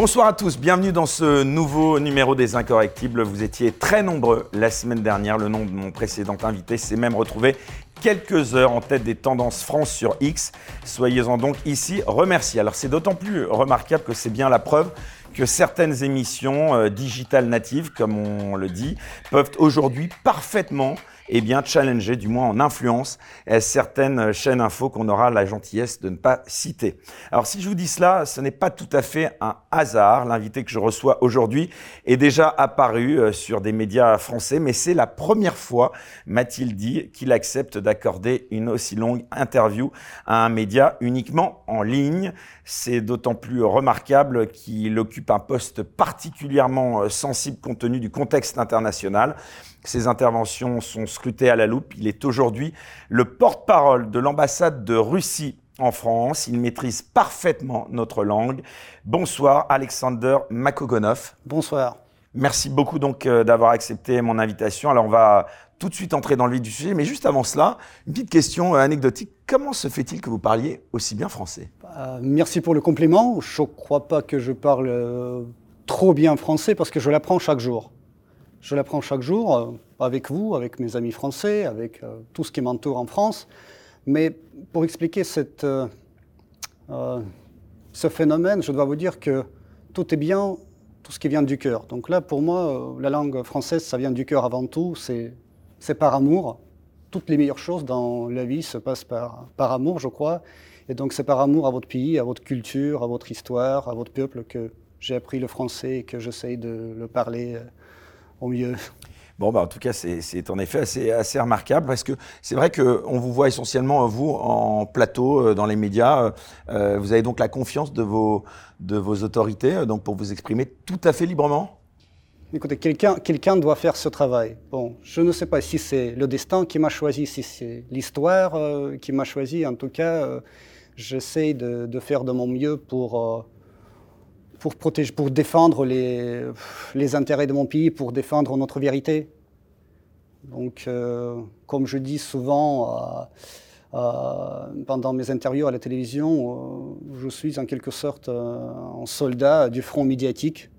Bonsoir à tous, bienvenue dans ce nouveau numéro des Incorrectibles. Vous étiez très nombreux la semaine dernière. Le nom de mon précédent invité s'est même retrouvé quelques heures en tête des tendances France sur X. Soyez-en donc ici remerciés. Alors c'est d'autant plus remarquable que c'est bien la preuve que certaines émissions euh, digitales natives, comme on le dit, peuvent aujourd'hui parfaitement eh bien, challenger, du moins en influence, euh, certaines chaînes info qu'on aura la gentillesse de ne pas citer. Alors, si je vous dis cela, ce n'est pas tout à fait un hasard. L'invité que je reçois aujourd'hui est déjà apparu euh, sur des médias français, mais c'est la première fois, m'a-t-il dit, qu'il accepte d'accorder une aussi longue interview à un média uniquement en ligne. C'est d'autant plus remarquable qu'il occupe un poste particulièrement euh, sensible compte tenu du contexte international. Ses interventions sont scrutées à la loupe. Il est aujourd'hui le porte-parole de l'ambassade de Russie en France. Il maîtrise parfaitement notre langue. Bonsoir Alexander Makogonov. Bonsoir. Merci beaucoup donc euh, d'avoir accepté mon invitation. Alors on va tout de suite entrer dans le vif du sujet, mais juste avant cela, une petite question euh, anecdotique. Comment se fait-il que vous parliez aussi bien français? Euh, Merci pour le compliment. Je ne crois pas que je parle trop bien français parce que je l'apprends chaque jour. Je l'apprends chaque jour euh, avec vous, avec mes amis français, avec euh, tout ce qui m'entoure en France. Mais pour expliquer euh, ce phénomène, je dois vous dire que tout est bien, tout ce qui vient du cœur. Donc là, pour moi, la langue française, ça vient du cœur avant tout. C'est par amour. Toutes les meilleures choses dans la vie se passent par amour, je crois. Et donc c'est par amour à votre pays, à votre culture, à votre histoire, à votre peuple que j'ai appris le français et que j'essaye de le parler au mieux. Bon, bah, en tout cas, c'est en effet assez, assez remarquable parce que c'est vrai qu'on vous voit essentiellement, vous, en plateau, euh, dans les médias. Euh, euh, vous avez donc la confiance de vos, de vos autorités donc pour vous exprimer tout à fait librement Écoutez, quelqu'un quelqu'un doit faire ce travail. Bon, je ne sais pas si c'est le destin qui m'a choisi, si c'est l'histoire qui m'a choisi. En tout cas, j'essaie de, de, faire de mon mieux pour pour, défendre les, intérêts de mon pays, pour défendre notre vérité. Donc, euh, comme je dis souvent euh, euh, pendant mes interviews à la télévision, je suis en quelque sorte un soldat du front médiatique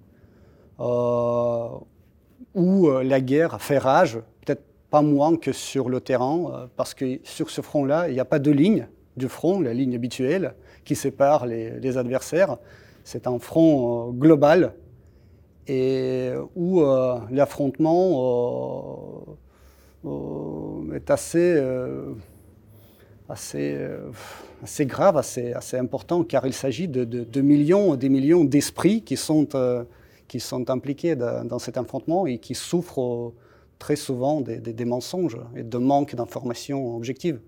où la guerre fait rage, peut-être pas moins que sur le terrain, parce que sur ce front-là, il n'y a pas de ligne du front, la ligne habituelle qui sépare les adversaires. C'est un front euh, global et où euh, l'affrontement euh, est assez, grave, assez, important, car il s'agit de, millions et des millions d'esprits qui sont, qui sont impliqués dans, cet affrontement et qui souffrent très souvent des, des mensonges et de manque d'informations objectives.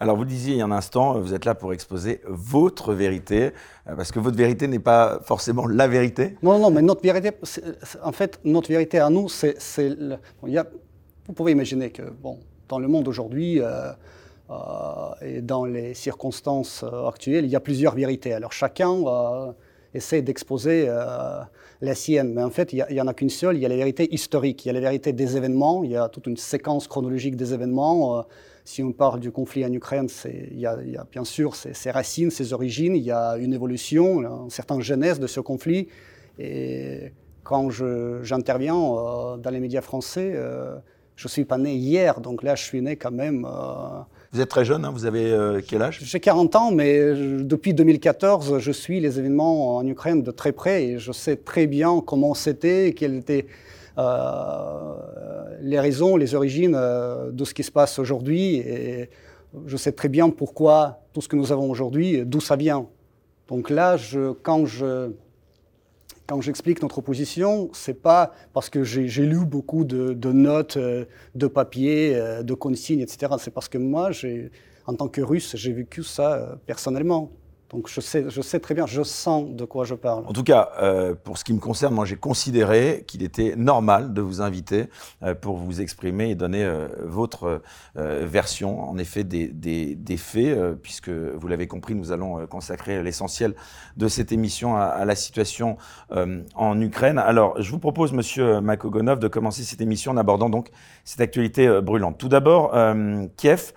Alors vous disiez il y a un instant, vous êtes là pour exposer votre vérité, euh, parce que votre vérité n'est pas forcément la vérité. Non, non, mais notre vérité, en fait, notre vérité à nous, c'est, vous pouvez imaginer que, bon, dans le monde aujourd'hui euh, euh, et dans les circonstances actuelles, il y a plusieurs vérités. Alors chacun essaie d'exposer la sienne, mais en fait, il n'y en a qu'une seule. Il y a la vérité historique, il y a la vérité des événements, il y a toute une séquence chronologique des événements si on parle du conflit en Ukraine, il y, a bien sûr ses, racines, ses origines, il y a une évolution, une certaine genèse de ce conflit. Et quand j'interviens euh, dans les médias français, euh, je ne suis pas né hier, donc là je suis né quand même. Euh, vous êtes très jeune, hein, vous avez quel âge? J'ai 40 ans, mais depuis 2014, je suis les événements en Ukraine de très près et je sais très bien comment c'était, quelle était euh, les raisons, les origines euh, de ce qui se passe aujourd'hui. Et je sais très bien pourquoi tout ce que nous avons aujourd'hui, d'où ça vient. Donc là, quand je quand j'explique notre position, c'est pas parce que j'ai lu beaucoup de, de, notes, euh, de papiers, de consignes, etc. C'est parce que moi, en tant que Russe, j'ai vécu ça personnellement. Donc je sais, je sais très bien, je sens de quoi je parle. En tout cas, euh, pour ce qui me concerne, moi j'ai considéré qu'il était normal de vous inviter euh, pour vous exprimer et donner euh, votre version, en effet, des, faits, puisque vous l'avez compris, nous allons consacrer l'essentiel de cette émission à, à la situation en Ukraine. Alors, je vous propose, Monsieur Makogonov, de commencer cette émission en abordant donc cette actualité brûlante. Tout d'abord, Kiev,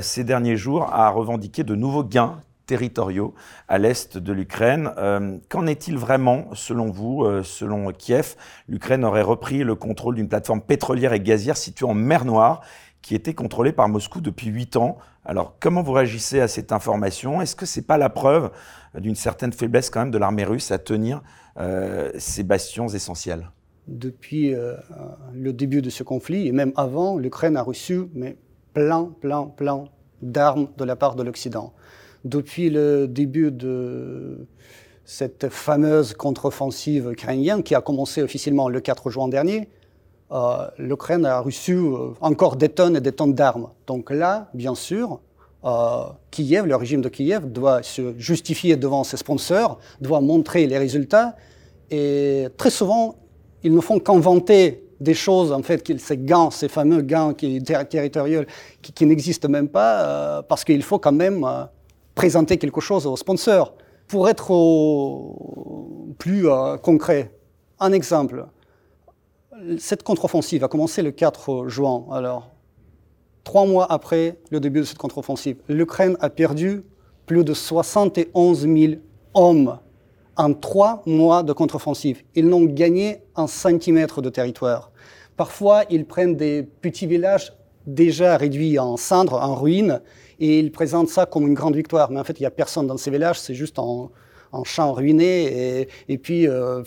ces derniers jours, a revendiqué de nouveaux gains territoriaux à l'est de l'Ukraine. Euh, qu'en est-il vraiment, selon vous, euh, selon Kiev? L'Ukraine aurait repris le contrôle d'une plateforme pétrolière et gazière située en mer Noire qui était contrôlée par Moscou depuis huit ans. Alors, comment vous réagissez à cette information? Est-ce que ce n'est pas la preuve d'une certaine faiblesse quand même de l'armée russe à tenir ces bastions essentiels? Depuis le début de ce conflit, et même avant, l'Ukraine a reçu mais plein, plein, plein d'armes de la part de l'Occident. Depuis le début de cette fameuse contre-offensive ukrainienne qui a commencé officiellement le 4 juin dernier, euh, l'Ukraine a reçu euh, encore des tonnes et des tonnes d'armes. Donc là, bien sûr, euh, Kiev, le régime de Kiev, doit se justifier devant ses sponsors, doit montrer les résultats. Et très souvent, ils ne font qu'inventer des choses, en fait, ces gains, ces fameux gains qui, territoriaux qui, n'existent même pas, parce qu'il faut quand même présenter quelque chose aux sponsors. Pour être plus euh, concret, un exemple, cette contre-offensive a commencé le 4 juin. Alors, trois mois après le début de cette contre-offensive, l'Ukraine a perdu plus de 71 000 hommes en trois mois de contre-offensive. Ils n'ont gagné un centimètre de territoire. Parfois, ils prennent des petits villages déjà réduits en cendres, en ruines, et ils présentent ça comme une grande victoire. Mais en fait, il n'y a personne dans ces villages, c'est juste en, champ ruiné, et, puis, euh,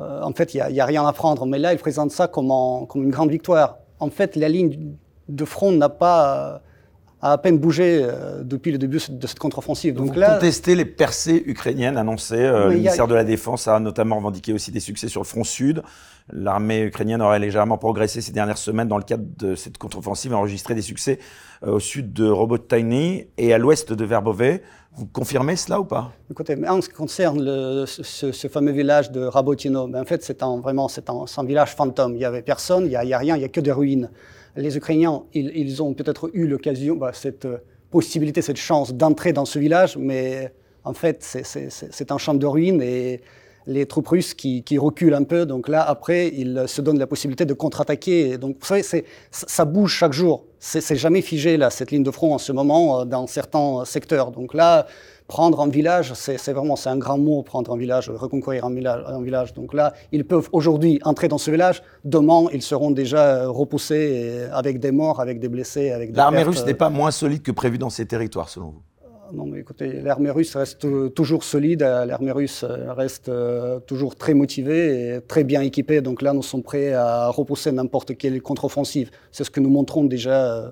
euh, en fait, il n'y a, rien à prendre. Mais là, ils présentent ça comme, comme une grande victoire. En fait, la ligne de front n'a pas a à peine bougé euh, depuis le début de cette contre-offensive. Donc Vous là, contestez les percées ukrainiennes annoncées. Euh, le ministère de la Défense a notamment revendiqué aussi des succès sur le front sud. L'armée ukrainienne aurait légèrement progressé ces dernières semaines dans le cadre de cette contre-offensive et enregistré des succès euh, au sud de Robotayny et à l'ouest de Verbové. Vous confirmez cela ou pas? Écoutez, en ce qui concerne le, ce, fameux village de Rabotino, ben en fait, c'est un, vraiment c'est un, un, village fantôme. Il n'y avait personne, il n'y a, a, rien, il n'y a que des ruines les Ukrainiens, ils, ont peut-être eu l'occasion, bah, cette euh, possibilité, cette chance d'entrer dans ce village, mais en fait, c'est un champ de ruines et les troupes russes qui, reculent un peu. Donc là, après, ils se donnent la possibilité de contre-attaquer. Donc, vous savez, ça bouge chaque jour. C'est jamais figé, là, cette ligne de front en ce moment, euh, dans certains secteurs. Donc là, prendre un village, c'est vraiment c'est un grand mot, prendre un village, reconquérir un village, un village. Donc là, ils peuvent aujourd'hui entrer dans ce village. Demain, ils seront déjà repoussés avec des morts, avec des blessés, avec des L'armée russe n'est pas moins solide que prévu dans ces territoires, selon vous? Euh, non, mais écoutez, l'armée russe reste toujours solide, l'armée russe reste euh, toujours très motivée et très bien équipée. Donc là, nous sommes prêts à repousser n'importe quelle contre-offensive. C'est ce que nous montrons déjà euh,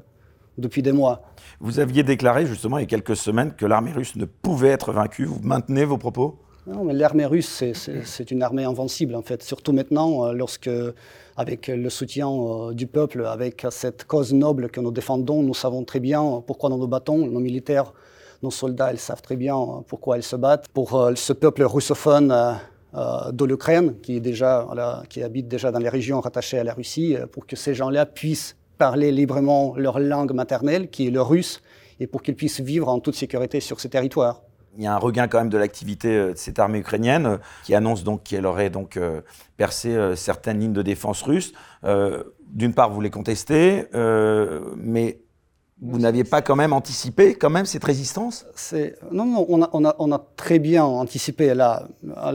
depuis des mois. Vous aviez déclaré justement il y a quelques semaines que l'armée russe ne pouvait être vaincue. Vous maintenez vos propos? Non, mais l'armée russe, c'est une armée invincible en fait. Surtout maintenant, euh, lorsque, avec le soutien euh, du peuple, avec cette cause noble que nous défendons, nous savons très bien pourquoi nous nous battons. Nos militaires, nos soldats, ils savent très bien pourquoi ils se battent. Pour euh, ce peuple russophone, de l'Ukraine, qui, qui habite déjà dans les régions rattachées à la Russie, pour que ces gens-là puissent parler librement leur langue maternelle, qui est le russe, et pour qu'ils puissent vivre en toute sécurité sur ces territoires. Il y a un regain quand même de l'activité euh, de cette armée ukrainienne euh, qui annonce donc qu'elle aurait donc euh, percé certaines lignes de défense russes. D'une part, vous les contestez, mais vous n'aviez pas quand même anticipé quand même cette résistance? Non, non, on a, très bien anticipé la,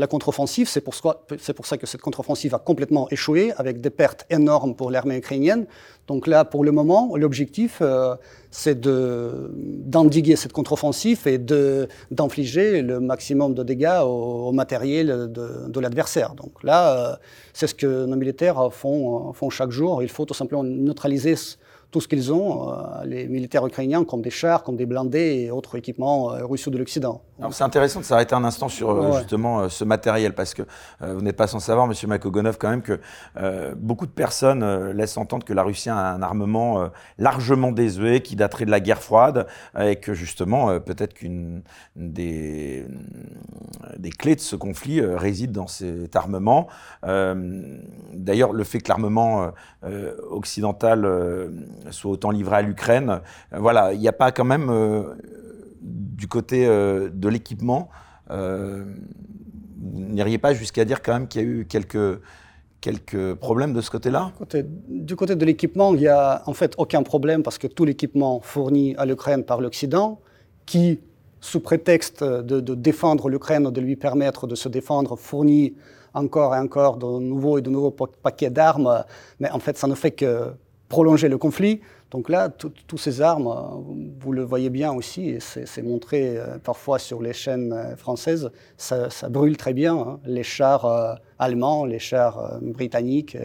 contre-offensive. C'est pour, ça que cette contre-offensive a complètement échoué, avec des pertes énormes pour l'armée ukrainienne. Donc là, pour le moment, l'objectif, euh, c'est d'endiguer cette contre-offensive et d'infliger le maximum de dégâts au, matériel de, l'adversaire. Donc là, euh, c'est ce que nos militaires font chaque jour. Il faut tout simplement neutraliser tout ce qu'ils ont, euh, les militaires ukrainiens, comme des chars, comme des blindés et autres équipements euh, russes de l'Occident. C'est intéressant de s'arrêter un instant sur euh, justement ce matériel, parce que vous n'êtes pas sans savoir, M. Makogonov, quand même, que beaucoup de personnes laissent entendre que la Russie a un armement largement désuet, qui daterait de la guerre froide, et que justement, peut-être qu'une des, des clés de ce conflit réside dans cet armement. D'ailleurs, le fait que l'armement occidental soit autant livré à l'Ukraine. Euh, voilà, il n'y a pas quand même euh, du côté euh, de l'équipement, vous n'iriez pas jusqu'à dire quand même qu'il y a eu quelques quelques problèmes de ce côté-là? Du côté de l'équipement, il n'y a en fait aucun problème parce que tout l'équipement fourni à l'Ukraine par l'Occident, qui sous prétexte de, défendre l'Ukraine, de lui permettre de se défendre, fournit encore et encore de nouveaux et de nouveaux paquets d'armes, mais en fait, ça ne fait que prolonger le conflit. Donc là, toutes ces armes, vous le voyez bien aussi, et c'est montré euh, parfois sur les chaînes euh, françaises, ça, brûle très bien. Hein. Les chars euh, allemands, les chars britanniques.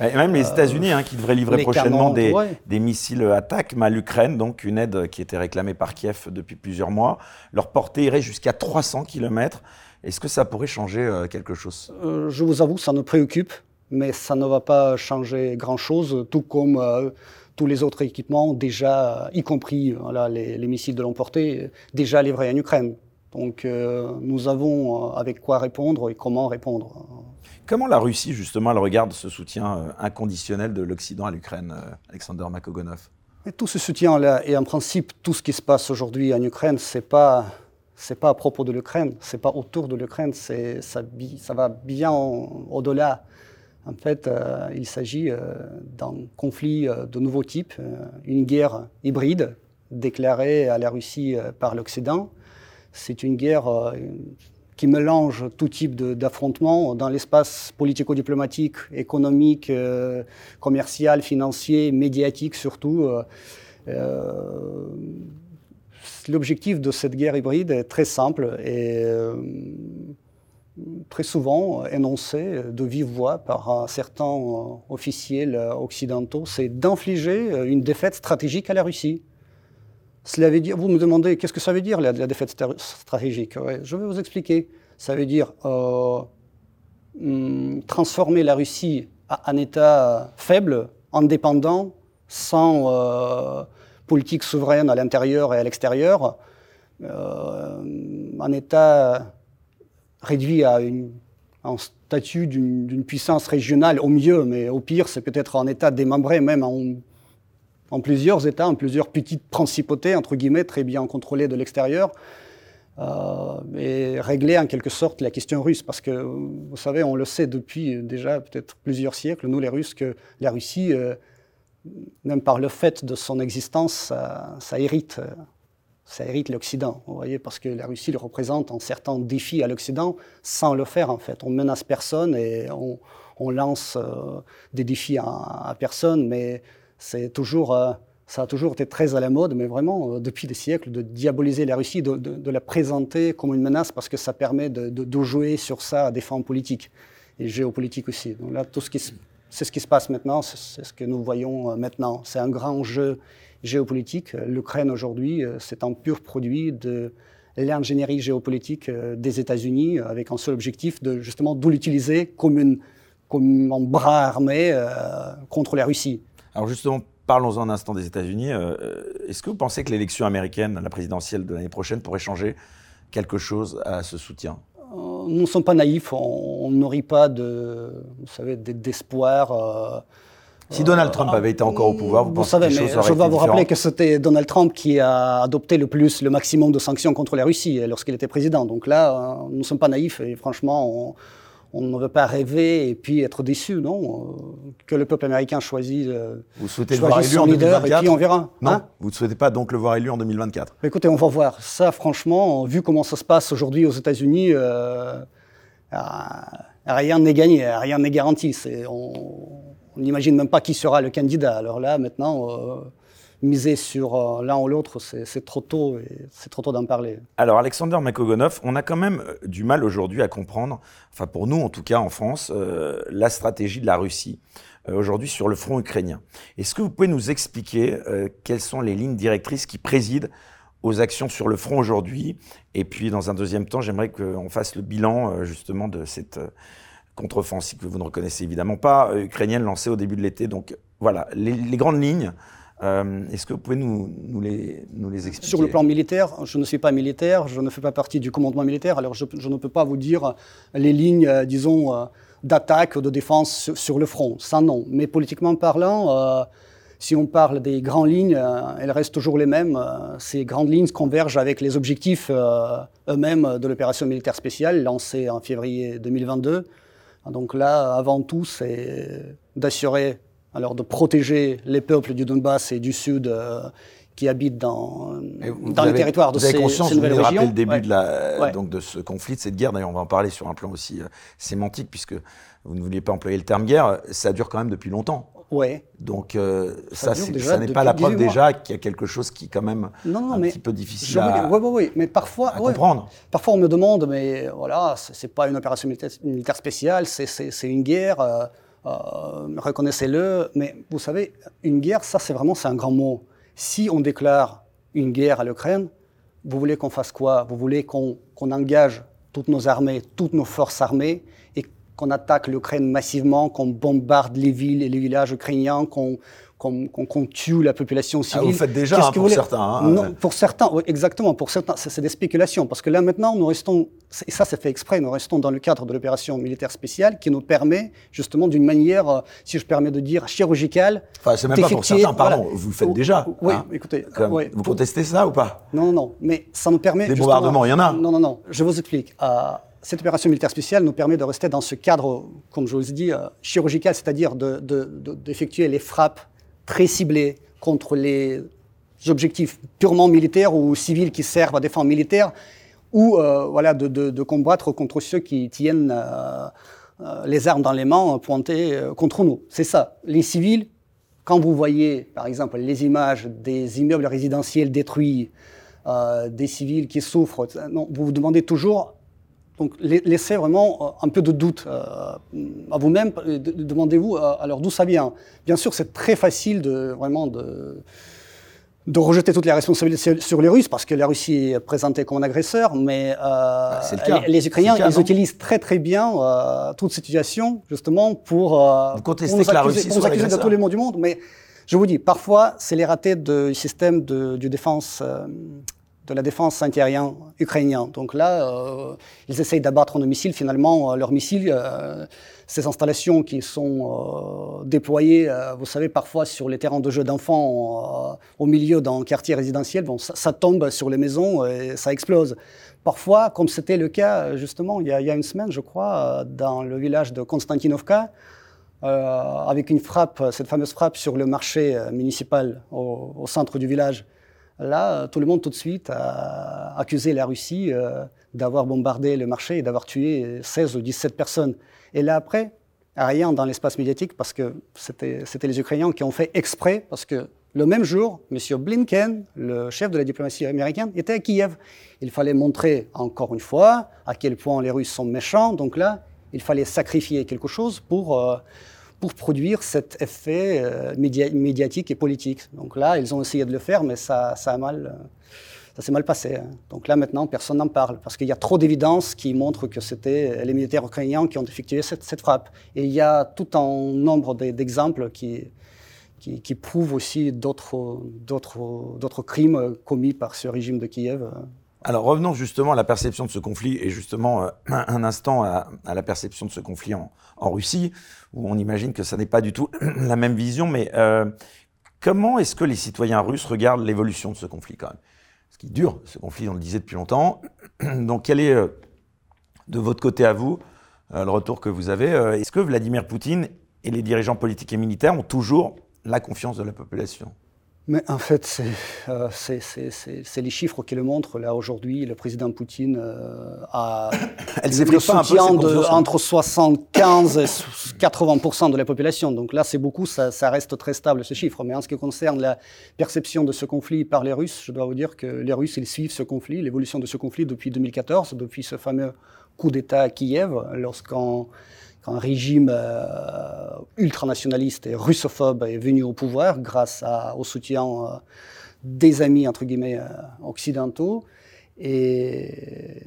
et même les États-Unis, hein, qui devraient livrer prochainement des, des, missiles attaques à l'Ukraine, donc une aide qui était réclamée par Kiev depuis plusieurs mois. Leur portée irait jusqu'à 300 km. Est-ce que ça pourrait changer quelque chose? Je vous avoue, ça nous préoccupe mais ça ne va pas changer grand-chose, tout comme euh, tous les autres équipements déjà, y compris les, missiles de l'emporter, déjà livrés en Ukraine. Donc euh, nous avons euh, avec quoi répondre et comment répondre. Comment la Russie, justement, elle regarde ce soutien inconditionnel de l'Occident à l'Ukraine, Alexander Makogonov? Tout ce soutien-là, et en principe, tout ce qui se passe aujourd'hui en Ukraine, ce n'est pas, pas à propos de l'Ukraine, ce n'est pas autour de l'Ukraine, ça, ça va bien au-delà. En fait, euh, il s'agit euh, d'un conflit euh, de nouveau type, une guerre hybride déclarée à la Russie par l'Occident. C'est une guerre qui mélange tout type d'affrontements dans l'espace politico-diplomatique, économique, commercial, financier, médiatique surtout. L'objectif de cette guerre hybride est très simple et très souvent énoncé de vive voix par certains euh, officiels occidentaux, c'est d'infliger euh, une défaite stratégique à la Russie. Cela veut dire, vous me demandez qu'est-ce que ça veut dire la, défaite stratégique? Je vais vous expliquer. Ça veut dire euh, hmm, transformer la Russie un État faible, indépendant, sans politique souveraine à l'intérieur et à l'extérieur, un État réduit à un statut d'une puissance régionale au mieux, mais au pire, c'est peut-être un État démembré même en, plusieurs États, en plusieurs petites principautés, entre guillemets, très bien contrôlées de l'extérieur, euh, et régler en quelque sorte la question russe. Parce que, vous savez, on le sait depuis déjà peut-être plusieurs siècles, nous les Russes, que la Russie, euh, même par le fait de son existence, ça hérite euh, ça hérite l'Occident, vous voyez, parce que la Russie représente un certain défi à l'Occident sans le faire en fait. On menace personne et on, lance euh, des défis à, personne, mais c'est toujours, euh, ça a toujours été très à la mode, mais vraiment euh, depuis des siècles, de diaboliser la Russie, de, la présenter comme une menace parce que ça permet de, jouer sur ça à des fins politiques et géopolitiques aussi. Donc là, tout ce qui c'est ce qui se passe maintenant, c'est ce que nous voyons maintenant. C'est un grand jeu géopolitique. L'Ukraine aujourd'hui, euh, c'est un pur produit de l'ingénierie géopolitique euh, des États-Unis avec un seul objectif de justement de l'utiliser comme, une, comme un bras armé euh, contre la Russie. Alors justement, parlons un instant des États-Unis. Est-ce que vous pensez que l'élection américaine, la présidentielle de l'année prochaine, pourrait changer quelque chose à ce soutien? Nous ne sommes pas naïfs, on, on pas de, vous savez, d'espoir. Si Donald Trump avait été encore au pouvoir, vous, pensez savez, que mais je vais vous rappeler que c'était Donald Trump qui a adopté le plus, le maximum de sanctions contre la Russie lorsqu'il était président. Donc là, euh, nous ne sommes pas naïfs et franchement, on, ne veut pas rêver et puis être déçu, non euh, Que le peuple américain choisisse, euh, vous souhaitez le voir élu en 2024 et puis on verra. Non, hein vous ne souhaitez pas donc le voir élu en 2024 Écoutez, on va voir. Ça, franchement, vu comment ça se passe aujourd'hui aux États-Unis, rien n'est gagné, rien n'est garanti. C'est on, on n'imagine même pas qui sera le candidat. Alors là, maintenant, euh, miser sur euh, l'un ou l'autre, c'est trop tôt et c'est trop tôt d'en parler. Alors, Alexander Makogonov, on a quand même euh, du mal aujourd'hui à comprendre, enfin pour nous en tout cas en France, la stratégie de la Russie aujourd'hui sur le front ukrainien. Est-ce que vous pouvez nous expliquer quelles sont les lignes directrices qui président aux actions sur le front aujourd'hui? Et puis, dans un deuxième temps, j'aimerais qu'on fasse le bilan justement de cette contre-offensive que vous ne reconnaissez évidemment pas, euh, ukrainienne lancée au début de l'été. Donc voilà, les, grandes lignes. Euh, est-ce que vous pouvez nous, les, expliquer? Sur le plan militaire, je ne suis pas militaire, je ne fais pas partie du commandement militaire, alors je, ne peux pas vous dire les lignes, euh, disons, d'attaque ou de défense sur, le front. Ça, non. Mais politiquement parlant, si on parle des grandes lignes, elles restent toujours les mêmes. ces grandes lignes convergent avec les objectifs eux-mêmes de l'opération militaire spéciale lancée en février 2022 donc là, avant tout, c'est d'assurer, alors de protéger les peuples du Donbass et du Sud euh, qui habitent dans, dans les territoires de vous avez ces, conscience, ces nouvelles vous régions. le début de, la, Ouais. donc de ce conflit, de cette guerre. D'ailleurs, on va en parler sur un plan aussi euh, sémantique, puisque vous ne vouliez pas employer le terme guerre. Ça dure quand même depuis longtemps. Ouais. Donc euh, ça, ça n'est pas la preuve 18 mois. déjà qu'il y a quelque chose qui est quand même Non, non, un mais petit peu difficile à, dire, oui, oui, oui, mais parfois, à comprendre. parfois on me demande, mais voilà, c'est pas une opération militaire, militaire spéciale, c'est- une guerre, euh, euh, reconnaissez-le. Mais vous savez, une guerre, ça c'est vraiment c'est un grand mot. Si on déclare une guerre à l'Ukraine, vous voulez qu'on fasse quoi? Vous voulez qu'on engage toutes nos armées, toutes nos forces armées, qu'on attaque l'Ukraine massivement, qu'on bombarde les villes et les villages ukrainiens, qu'on qu'on tue la population Ah, civile. vous le faites déjà hein, que pour vous certains. hein. non, pour certains, oui, exactement. Pour certains, c'est des spéculations. Parce que là, maintenant, nous restons, et ça, c'est fait exprès, nous restons dans le cadre de l'opération militaire spéciale qui nous permet, justement, d'une manière, euh, si je permets de dire, chirurgicale. Enfin, c'est même pas pour certains, pardon, voilà. vous le faites déjà. Oui, hein. écoutez. Comme- ouais, vous pour- contestez ça ou pas? Non, non, non. Mais ça nous permet. Des bombardements, il y en a. Non, non, non. Je vous explique. Euh, cette opération militaire spéciale nous permet de rester dans ce cadre, comme je vous dit, euh, chirurgical, c'est-à-dire de- de- d'effectuer les frappes très ciblées contre les objectifs purement militaires ou civils qui servent à des fins militaires, ou euh, voilà, de, de- combattre contre ceux qui tiennent euh, euh, les armes dans les mains pointées contre nous. C'est ça. Les civils, quand vous voyez, par exemple, les images des immeubles résidentiels détruits, des civils qui souffrent, non, vous vous demandez toujours, donc la- laissez vraiment euh, un peu de doute euh, à vous-même, de- de- demandez-vous euh, alors d'où ça vient. Bien sûr, c'est très facile de vraiment de de rejeter toutes les responsabilités sur, les Russes, parce que la Russie est présentée comme un agresseur, mais euh, le cas. les, les Ukrainiens, C'est le cas, ils utilisent très très bien euh, toute cette situation, justement, pour, euh, Vous nous que la Russie soit de tous les maux du monde, mais je vous dis, parfois, c'est les ratés du système de, défense, de la défense intérieure ukrainien. Donc là, euh, ils essayent d'abattre nos missiles, finalement, euh, leurs missiles, euh, ces installations qui sont déployées, vous savez, parfois sur les terrains de jeux d'enfants, au milieu d'un quartier résidentiel, bon, ça, tombe sur les maisons et ça explose. Parfois, comme c'était le cas justement il y, a, une semaine, je crois, dans le village de Konstantinovka, avec une frappe, cette fameuse frappe sur le marché municipal au centre du village. Là, euh, tout le monde tout de suite a accusé la Russie euh, d'avoir bombardé le marché et d'avoir tué 16 ou 17 personnes. Et là, après, rien dans l'espace médiatique parce que c'était les Ukrainiens qui ont fait exprès, parce que le même jour, M. Blinken, le chef de la diplomatie américaine, était à Kiev. Il fallait montrer encore une fois à quel point les Russes sont méchants. Donc là, il fallait sacrifier quelque chose pour, euh, pour produire cet effet euh, média- médiatique et politique. Donc là, ils ont essayé de le faire, mais ça, euh, s'est mal passé. hein. Donc là, maintenant, personne n'en parle, parce qu'il y a trop d'évidences qui montrent que c'était les militaires ukrainiens qui ont effectué cette, frappe. Et il y a tout un nombre d'e- d'exemples qui, prouvent aussi d'autres crimes commis par ce régime de Kiev. Alors revenons justement à la perception de ce conflit et justement euh, un, instant à, la perception de ce conflit en, Russie, où on imagine que ça n'est pas du tout la même vision, mais euh, comment est-ce que les citoyens russes regardent l'évolution de ce conflit quand même? Ce qui dure, ce conflit, on le disait depuis longtemps. Donc quel est, euh, de votre côté à vous, le retour que vous avez Est-ce que Vladimir Poutine et les dirigeants politiques et militaires ont toujours la confiance de la population? Mais en fait, c'est euh, c'est- les chiffres qui le montrent. Là, aujourd'hui, le président Poutine euh, a Elle le soutien de, entre 75 et 80% de la population. Donc là, c'est beaucoup, ça, ça reste très stable ce chiffre. Mais en ce qui concerne la perception de ce conflit par les Russes, je dois vous dire que les Russes, ils suivent ce conflit, l'évolution de ce conflit depuis 2014, depuis ce fameux coup d'État à Kiev, lorsqu'un quand un régime euh, ultranationaliste et russophobe est venu au pouvoir grâce au soutien euh, des amis, entre guillemets, euh, occidentaux. Et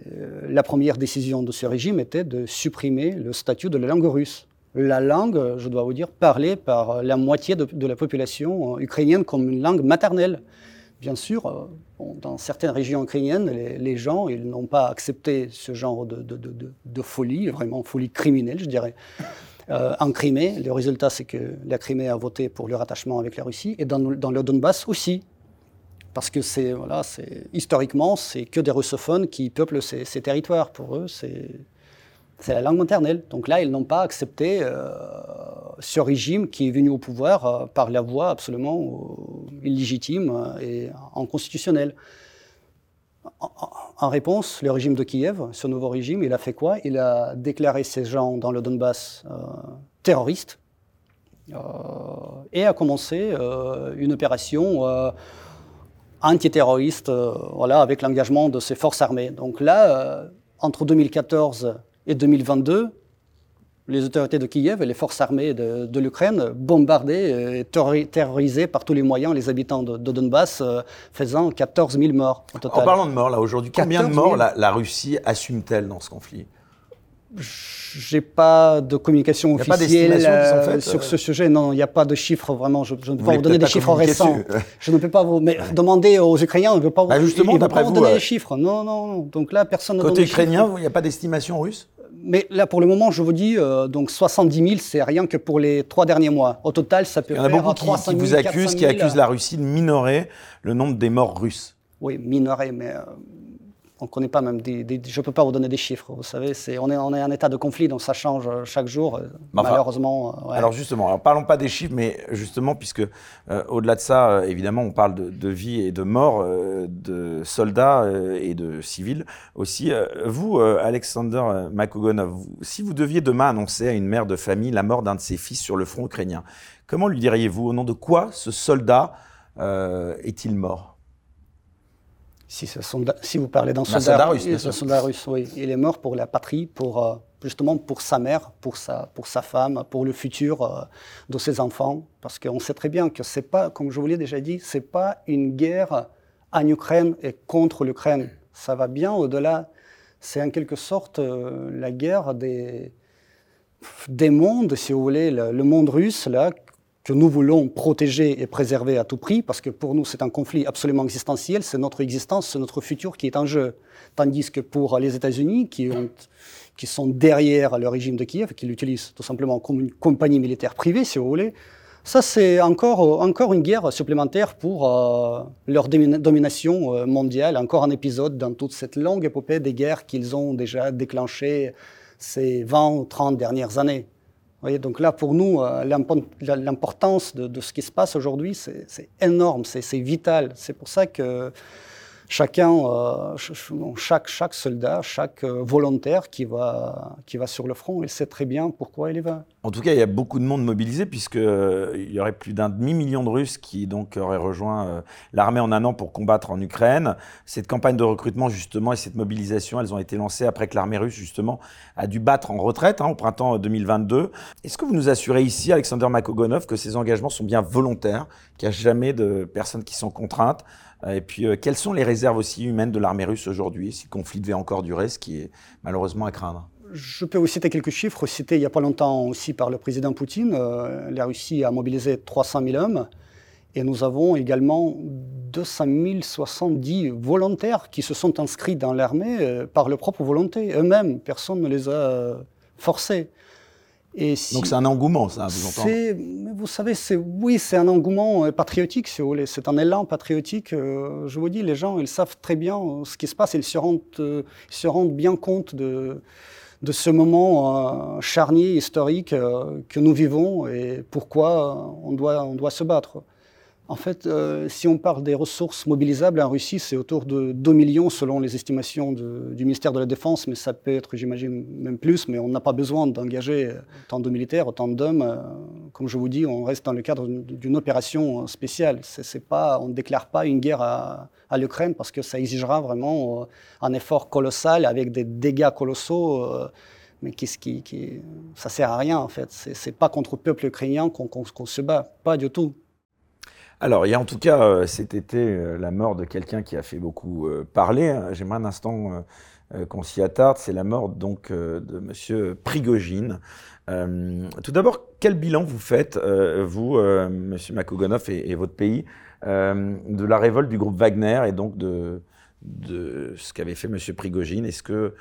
la première décision de ce régime était de supprimer le statut de la langue russe. La langue, je dois vous dire, parlée par la moitié de, la population ukrainienne comme une langue maternelle. Bien sûr, euh, dans certaines régions ukrainiennes, les, les gens ils n'ont pas accepté ce genre de, folie, vraiment folie criminelle, je dirais. Euh, en Crimée, le résultat, c'est que la Crimée a voté pour le rattachement avec la Russie, et dans, le Donbass aussi, parce que c'est voilà, historiquement, c'est que des russophones qui peuplent ces, ces territoires. Pour eux, c'est c'est la langue maternelle. Donc là, ils n'ont pas accepté euh, ce régime qui est venu au pouvoir euh, par la voie absolument illégitime et inconstitutionnel. En réponse, le régime de Kiev, ce nouveau régime, il a fait quoi? Il a déclaré ces gens dans le Donbass euh, terroristes euh, et a commencé euh, une opération antiterroriste voilà, avec l'engagement de ses forces armées. Donc là, entre 2014 et 2022, les autorités de Kiev et les forces armées de, l'Ukraine bombardaient et terrorisaient par tous les moyens les habitants de, Donbass, euh, faisant 14 000 morts au total. En parlant de morts, là, aujourd'hui, combien de morts la, Russie assume-t-elle dans ce conflit? J'ai pas de communication officielle euh, sur ce euh sujet. Non, il n'y a pas de chiffres vraiment. Je, ne peux pas vous donner des chiffres récents. Je ne peux pas vous mais demander aux Ukrainiens. Je ne peux pas bah justement, d'après vous, donner des chiffres. Non, non, non. Donc là, personne ne Côté ukrainien, il n'y a pas d'estimation russe? Mais là, pour le moment, je vous dis, euh, donc 70 000, c'est rien que pour les trois derniers mois. Au total, ça peut faire 300 000. Il y en a beaucoup qui, vous accusent, qui accusent la Russie de minorer le nombre des morts russes. Oui, minorer, mais euh, on ne connaît pas même des, je ne peux pas vous donner des chiffres. Vous savez, c'est, on, est, on est en état de conflit, donc ça change euh, chaque jour. Euh, malheureusement. Euh, alors justement, alors parlons pas des chiffres, mais justement, puisque au-delà de ça, évidemment, on parle de, vie et de mort de soldats et de civils aussi. vous, Alexander Makogonov, si vous deviez demain annoncer à une mère de famille la mort d'un de ses fils sur le front ukrainien, comment lui diriez-vous? Au nom de quoi ce soldat est-il mort? Si, si, vous parlez d'un soldat, soldat, russe, oui. Il est mort pour la patrie, pour, euh, justement pour sa mère, pour sa, pour sa femme, pour le futur euh, de ses enfants. Parce qu'on sait très bien que c'est pas, comme je vous l'ai déjà dit, c'est pas une guerre en Ukraine et contre l'Ukraine. Ça va bien au-delà. C'est en quelque sorte euh, la guerre des, des mondes, si vous voulez, le, le monde russe, là, nous voulons protéger et préserver à tout prix, parce que pour nous c'est un conflit absolument existentiel, c'est notre existence, c'est notre futur qui est en jeu. Tandis que pour les États-Unis, qui, sont derrière le régime de Kiev, qui l'utilisent tout simplement comme une compagnie militaire privée, si vous voulez, ça c'est encore, encore une guerre supplémentaire pour euh, leur domination euh, mondiale, encore un épisode dans toute cette longue épopée des guerres qu'ils ont déjà déclenchées ces 20 ou 30 dernières années voyez, donc là, pour nous, euh, l'importance de, de, ce qui se passe aujourd'hui, c'est énorme, c'est vital. C'est pour ça que chacun, euh, chaque, soldat, chaque euh, volontaire qui va, qui va sur le front, il sait très bien pourquoi il y va. En tout cas, il y a beaucoup de monde mobilisé, puisqu'il euh, y aurait plus d'un demi-million de Russes qui donc auraient rejoint l'armée en un an pour combattre en Ukraine. Cette campagne de recrutement, justement, et cette mobilisation, elles ont été lancées après que l'armée russe, justement, a dû battre en retraite hein, au printemps 2022. Est-ce que vous nous assurez ici, Alexander Makogonov, que ces engagements sont bien volontaires, qu'il n'y a jamais de personnes qui sont contraintes et puis, euh, quelles sont les réserves aussi humaines de l'armée russe aujourd'hui, si le conflit devait encore durer, ce qui est malheureusement à craindre? Je peux vous citer quelques chiffres cités il n'y a pas longtemps aussi par le président Poutine. Euh, la Russie a mobilisé 300 000 hommes et nous avons également 200 070 volontaires qui se sont inscrits dans l'armée par leur propre volonté. Eux-mêmes, personne ne les a forcés. Donc c'est un engouement, ça, vous entendez Vous savez, oui, c'est un engouement euh, patriotique, si vous voulez. C'est un élan patriotique. Euh, je vous dis, les gens, ils savent très bien euh, ce qui se passe. Ils se rendent, se rendent bien compte de, de ce moment charnier historique que nous vivons et pourquoi on doit, on doit se battre. En fait, euh, si on parle des ressources mobilisables en Russie, c'est autour de 2 millions selon les estimations du ministère de la Défense, mais ça peut être, j'imagine, même plus, mais on n'a pas besoin d'engager tant de militaires, autant d'hommes. Euh, comme je vous dis, on reste dans le cadre d'une opération spéciale. C'est pas, on ne déclare pas une guerre à, l'Ukraine parce que ça exigera vraiment euh, un effort colossal avec des dégâts colossaux mais qui, qui, qui, ça sert à rien en fait. C'est pas contre le peuple ukrainien qu'on se bat, pas du tout. Alors, il y a en tout cas euh, cet été euh, la mort de quelqu'un qui a fait beaucoup euh, parler. Hein. J'aimerais un instant qu'on s'y attarde. C'est la mort donc de Monsieur Prigogine. tout d'abord, quel bilan vous faites, vous, Monsieur Makogonov et, votre pays, de la révolte du groupe Wagner et donc de, ce qu'avait fait Monsieur Prigogine? Est-ce que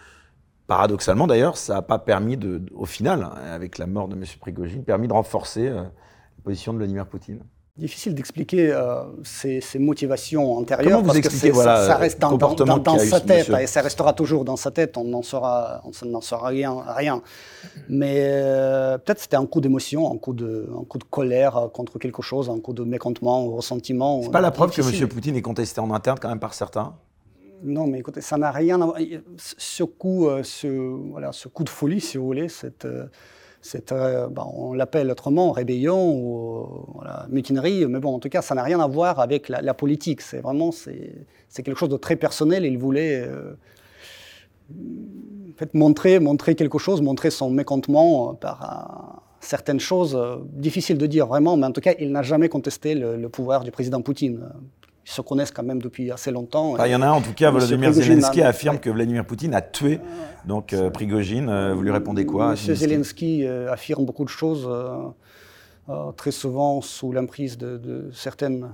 paradoxalement d'ailleurs, ça n'a pas permis, de, au final, hein, avec la mort de M. Prigogine, permis de renforcer la position de Vladimir Poutine? Difficile d'expliquer euh, ses, motivations antérieures. Comment vous expliquez voilà, ça, reste dans, dans, sa tête et ça restera toujours dans sa tête. On n'en saura, on n'en saura rien, rien. Mais euh, peut-être c'était un coup d'émotion, un coup de, un coup de colère contre quelque chose, un coup de mécontentement ou ressentiment. C'est pas la preuve que M. Poutine est contesté en interne quand même par certains? Non, mais écoutez, ça n'a rien à voir. Ce coup, euh, ce, voilà, ce coup de folie, si vous voulez, cette euh, ben, on l'appelle autrement rébellion ou mutinerie, mais bon, en tout cas, ça n'a rien à voir avec la, politique. C'est vraiment c'est, quelque chose de très personnel. Il voulait euh, montrer, montrer quelque chose, montrer son mécontentement par certaines choses difficiles de dire vraiment, mais en tout cas, il n'a jamais contesté le pouvoir du président Poutine ils se connaissent quand même depuis assez longtemps. il y en a un, en tout cas, Volodymyr Zelensky affirme que Vladimir Poutine a tué donc euh, Prigogine. Euh, vous lui répondez quoi M. Zelensky euh, affirme beaucoup de choses, très souvent sous l'emprise de, certaines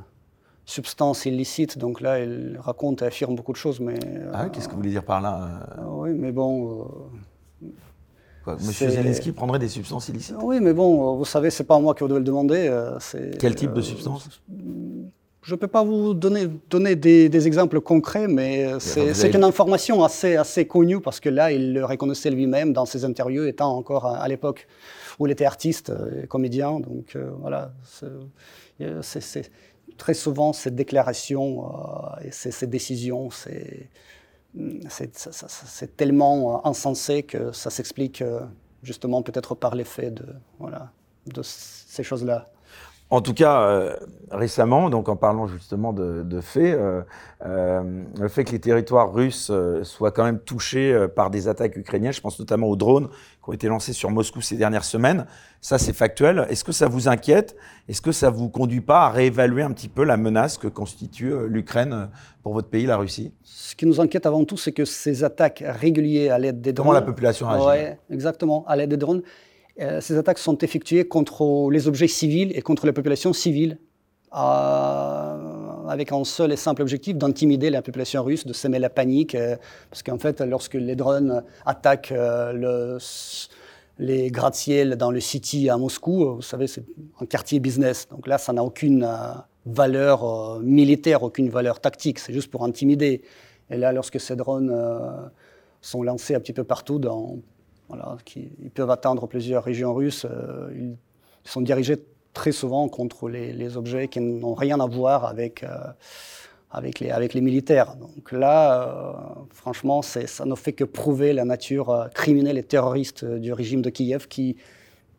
substances illicites. Donc là, il raconte et affirme beaucoup de choses. Mais, ah, qu'est-ce que vous voulez dire par là Oui, mais bon. Monsieur Zelensky prendrait des substances illicites? Oui, mais bon, vous savez, c'est pas moi qui vous devez le demander. Quel type de substance je ne peux pas vous donner, donner des, exemples concrets, mais euh, c'est une information assez, assez connue parce que là, il le reconnaissait lui-même dans ses interviews, étant encore à, l'époque où il était artiste et comédien. Donc euh, voilà, c'est très souvent cette déclaration euh, et ces, décisions, c'est tellement insensé que ça s'explique justement peut-être par l'effet de, voilà, de ces choses-là. En tout cas, euh, récemment, donc en parlant justement de, faits, euh, euh, le fait que les territoires russes soient quand même touchés par des attaques ukrainiennes, je pense notamment aux drones qui ont été lancés sur Moscou ces dernières semaines, ça c'est factuel. Est-ce que ça vous inquiète? Est-ce que ça vous conduit pas à réévaluer un petit peu la menace que constitue l'Ukraine pour votre pays, la Russie? Ce qui nous inquiète avant tout, c'est que ces attaques régulières à l'aide des drones... Comment la population réagit ouais, Exactement, à l'aide des drones ces attaques sont effectuées contre les objets civils et contre la population civile, euh, avec un seul et simple objectif d'intimider la population russe, de semer la panique, euh, parce qu'en fait, lorsque les drones attaquent les gratte-ciel dans le City à Moscou, vous savez, c'est un quartier business. Donc là, ça n'a aucune valeur militaire, aucune valeur tactique, c'est juste pour intimider. Et là, lorsque ces drones sont lancés un petit peu partout dans ils peuvent atteindre plusieurs régions russes. Euh, ils sont dirigés très souvent contre les, objets qui n'ont rien à voir avec, euh, les militaires. Donc là, euh, franchement, ça ne fait que prouver la nature criminelle et terroriste du régime de Kiev qui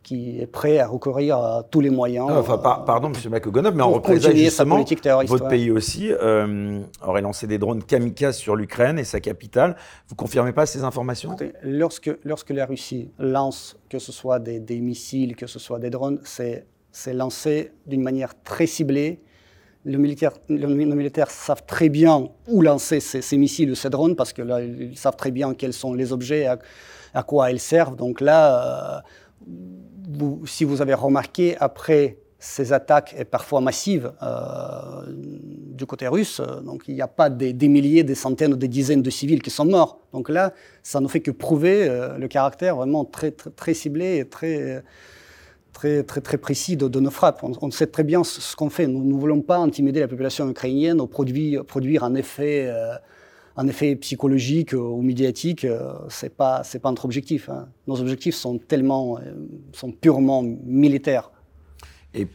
qui est prêt à recourir à tous les moyens. Ah, enfin, pardon, M. Makogonov, mais en représailles justement, votre pays aussi euh, aurait lancé des drones kamikazes sur l'Ukraine et sa capitale. Vous confirmez pas ces informations? Lorsque, lorsque la Russie lance, que ce soit des, des missiles, que ce soit des drones, c'est lancé d'une manière très ciblée. Le militaire, le, les militaires savent très bien où lancer ces, ces, missiles ou ces drones parce que là, ils savent très bien quels sont les objets, à, à quoi ils servent. Donc là, euh, si vous avez remarqué, après ces attaques, et parfois massives, euh, du côté russe, euh, donc il n'y a pas des, milliers, des centaines ou des dizaines de civils qui sont morts. Donc là, ça ne fait que prouver euh, le caractère vraiment très, très, ciblé et très, très, très, très précis de, nos frappes. On, sait très bien ce, qu'on fait. Nous ne voulons pas intimider la population ukrainienne ou produire, produire un effet un effet psychologique ou médiatique, euh, c'est pas c'est pas notre objectif. Hein. Nos objectifs sont tellement euh, sont purement militaires. Et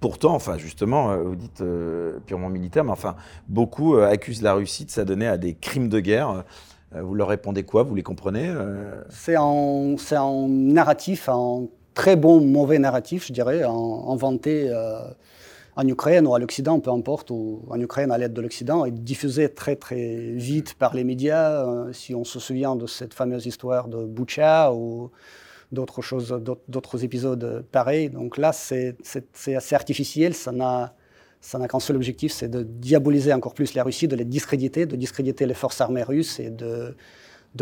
pourtant, enfin justement, euh, vous dites purement militaire, mais enfin beaucoup accusent la Russie de s'adonner à des crimes de guerre. vous leur répondez quoi? Vous les comprenez C'est un c'est un narratif, un très bon mauvais narratif, je dirais, inventé en Ukraine ou à l'Occident, peu importe, ou en Ukraine à l'aide de l'Occident, est diffusé très très vite par les médias. Euh, si on se souvient de cette fameuse histoire de Bucha ou d'autres choses, d'autres épisodes pareils. Donc là, c'est assez artificiel. Ça n'a qu'un seul objectif, c'est de diaboliser encore plus la Russie, de les discréditer, de discréditer les forces armées russes et de,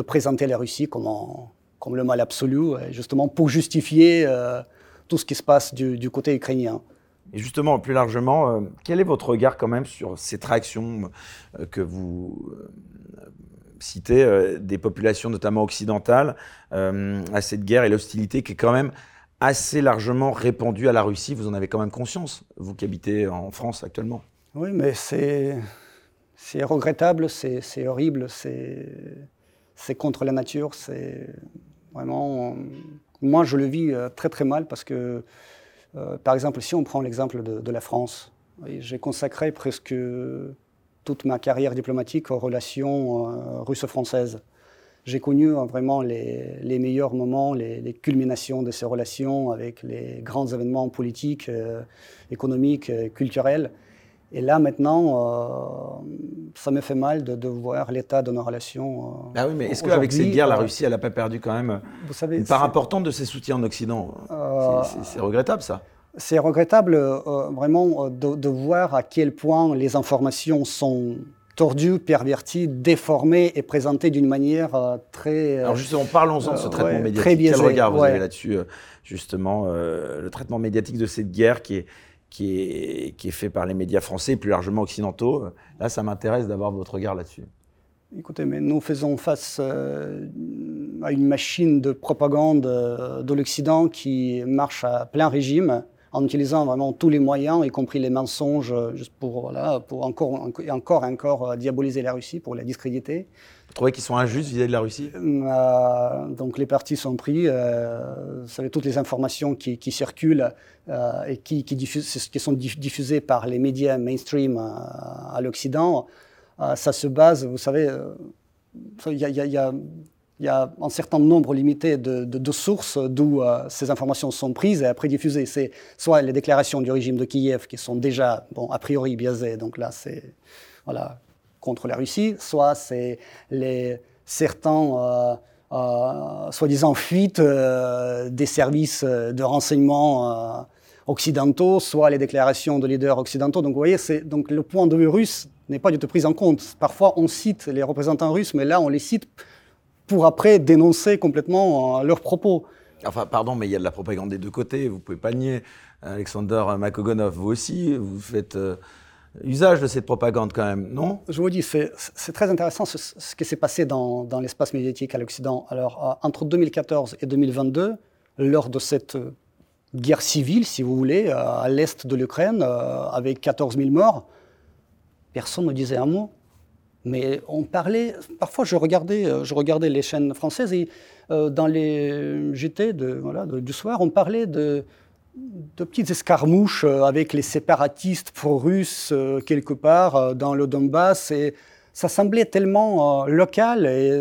présenter la Russie comme, le mal absolu, justement pour justifier euh, tout ce qui se passe du côté ukrainien. Et justement, plus largement, euh, quel est votre regard quand même sur cette réaction euh, que vous euh, citez des populations, notamment occidentales, à cette guerre et l'hostilité qui est quand même assez largement répandu à la Russie? Vous en avez quand même conscience, vous qui habitez en France actuellement. Oui, mais c'est regrettable, c'est horrible, c'est contre la nature, c'est vraiment... Moi, je le vis très très mal parce que, par exemple, si on prend l'exemple de, la France, j'ai consacré presque toute ma carrière diplomatique aux relations euh, russo-françaises. J'ai connu vraiment les, meilleurs moments, les, culminations de ces relations avec les grands événements politiques, économiques, culturels. Et là, maintenant, euh, ça me fait mal de, voir l'état de nos relations. Euh, ah oui, mais est-ce qu'avec cette guerre, la euh, Russie, elle n'a pas perdu quand même vous savez, une part importante de ses soutiens en Occident? C'est regrettable, ça C'est regrettable, vraiment, de, voir à quel point les informations sont tordues, perverties, déformées et présentées d'une manière très. Alors justement, parlons-en de ce traitement médiatique. Très biaisé, Quel regard vous avez là-dessus, justement, le traitement médiatique de cette guerre qui est qui est, qui est fait par les médias français et plus largement occidentaux. Là, ça m'intéresse d'avoir votre regard là-dessus. Écoutez, mais nous faisons face euh, à une machine de propagande euh, de l'Occident qui marche à plein régime en utilisant vraiment tous les moyens, y compris les mensonges, euh, juste pour, voilà, pour encore encore, encore diaboliser la Russie, pour la discréditer. Trouvez qu'ils sont injustes vis-à-vis de la Russie? Euh, Donc les partis sont pris. Euh, vous savez, toutes les informations qui, circulent euh, et qui, sont diffusées par les médias mainstream à l'Occident, ça se base, vous savez, il y, y, a un certain nombre limité de, de sources d'où ces informations sont prises et après diffusées. C'est soit les déclarations du régime de Kiev qui sont déjà, bon, a priori biaisées, donc là c'est... Voilà, contre la Russie, soit c'est les certains euh, euh, soi-disant fuites euh, des services de renseignement occidentaux, soit les déclarations de leaders occidentaux. Donc vous voyez, donc le point de vue russe n'est pas du tout pris en compte. Parfois on cite les représentants russes, mais là on les cite pour après dénoncer complètement leurs propos. Enfin, pardon, mais il y a de la propagande des deux côtés, vous pouvez pas nier. Alexander Makogonov, vous aussi, vous faites usage de cette propagande quand même, non? Je vous dis, c'est très intéressant ce, qui s'est passé dans, l'espace médiatique à l'Occident. Alors, euh, entre 2014 et 2022, lors de cette euh, guerre civile, si vous voulez, euh, à l'est de l'Ukraine, avec 14 000 morts, personne ne disait un mot. Mais on parlait, parfois je regardais, je regardais les chaînes françaises et dans les JT du soir, on parlait de, de petites escarmouches euh, avec les séparatistes pro-russes euh, quelque part euh, dans le Donbass. Et ça semblait tellement local et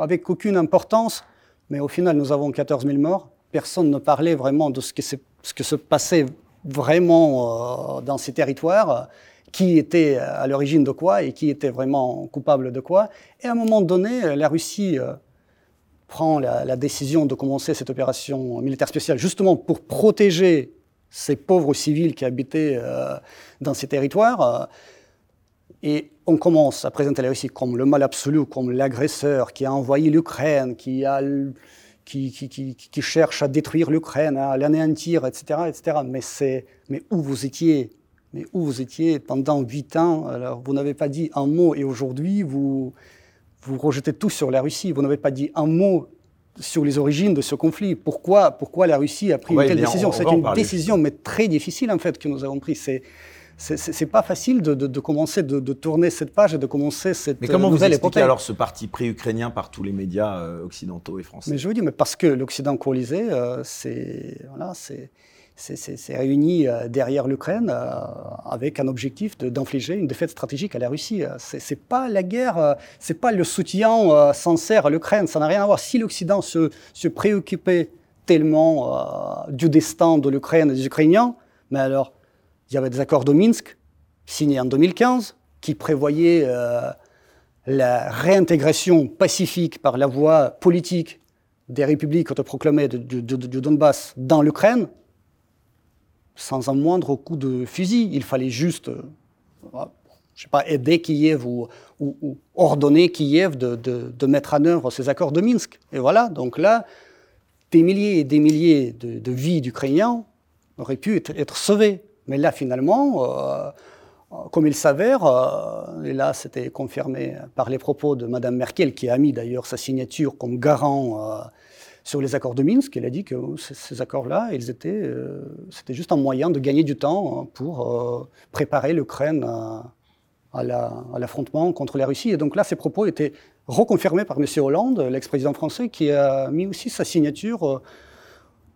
avec aucune importance. Mais au final, nous avons 14 000 morts. Personne ne parlait vraiment de ce qui, ce que se passait vraiment dans ces territoires, qui était à l'origine de quoi et qui était vraiment coupable de quoi. Et à un moment donné, la Russie prend la, décision de commencer cette opération militaire spéciale justement pour protéger ces pauvres civils qui habitaient euh, dans ces territoires. Euh, et on commence à présenter la Russie comme le mal absolu, comme l'agresseur qui a envoyé l'Ukraine, qui, qui, qui, cherche à détruire l'Ukraine, à l'anéantir, etc., etc. Mais, mais où vous étiez? Mais où vous étiez pendant huit ans? Alors, vous n'avez pas dit un mot et aujourd'hui, vous, vous rejetez tout sur la Russie. Vous n'avez pas dit un mot sur les origines de ce conflit. Pourquoi, pourquoi la Russie a pris une telle décision C'est une décision, mais très difficile en fait, que nous avons prise. C'est c'est pas facile de, commencer de, tourner cette page et de commencer cette Mais comment vous expliquez alors ce parti pré-ukrainien par tous les médias euh, occidentaux et français? Mais je veux dire, mais parce que l'Occident coalisé, euh, c'est voilà, c'est s'est réuni euh, derrière l'Ukraine euh, avec un objectif d'infliger une défaite stratégique à la Russie. Euh, c'est pas la guerre, c'est pas le soutien sincère à l'Ukraine, ça n'a rien à voir. Si l'Occident se, préoccupait tellement du destin de l'Ukraine et des Ukrainiens, mais alors il y avait des accords de Minsk signés en 2015 qui prévoyaient la réintégration pacifique par la voie politique des républiques autoproclamées du Donbass dans l'Ukraine, sans un moindre coup de fusil. Il fallait juste, euh, je sais pas, aider Kiev ou, ordonner Kiev de, mettre en œuvre ces accords de Minsk. Et voilà, donc là, des milliers et des milliers de, vies d'Ukrainiens auraient pu être, sauvées. Mais là, finalement, euh, comme il s'avère, euh, et là c'était confirmé par les propos de Mme Merkel, qui a mis d'ailleurs sa signature comme garant sur les accords de Minsk. Il a dit que ces accords-là, ils étaient, c'était juste un moyen de gagner du temps pour préparer l'Ukraine à, l'affrontement contre la Russie. Et donc là, ces propos étaient reconfirmés par M. Hollande, l'ex-président français, qui a mis aussi sa signature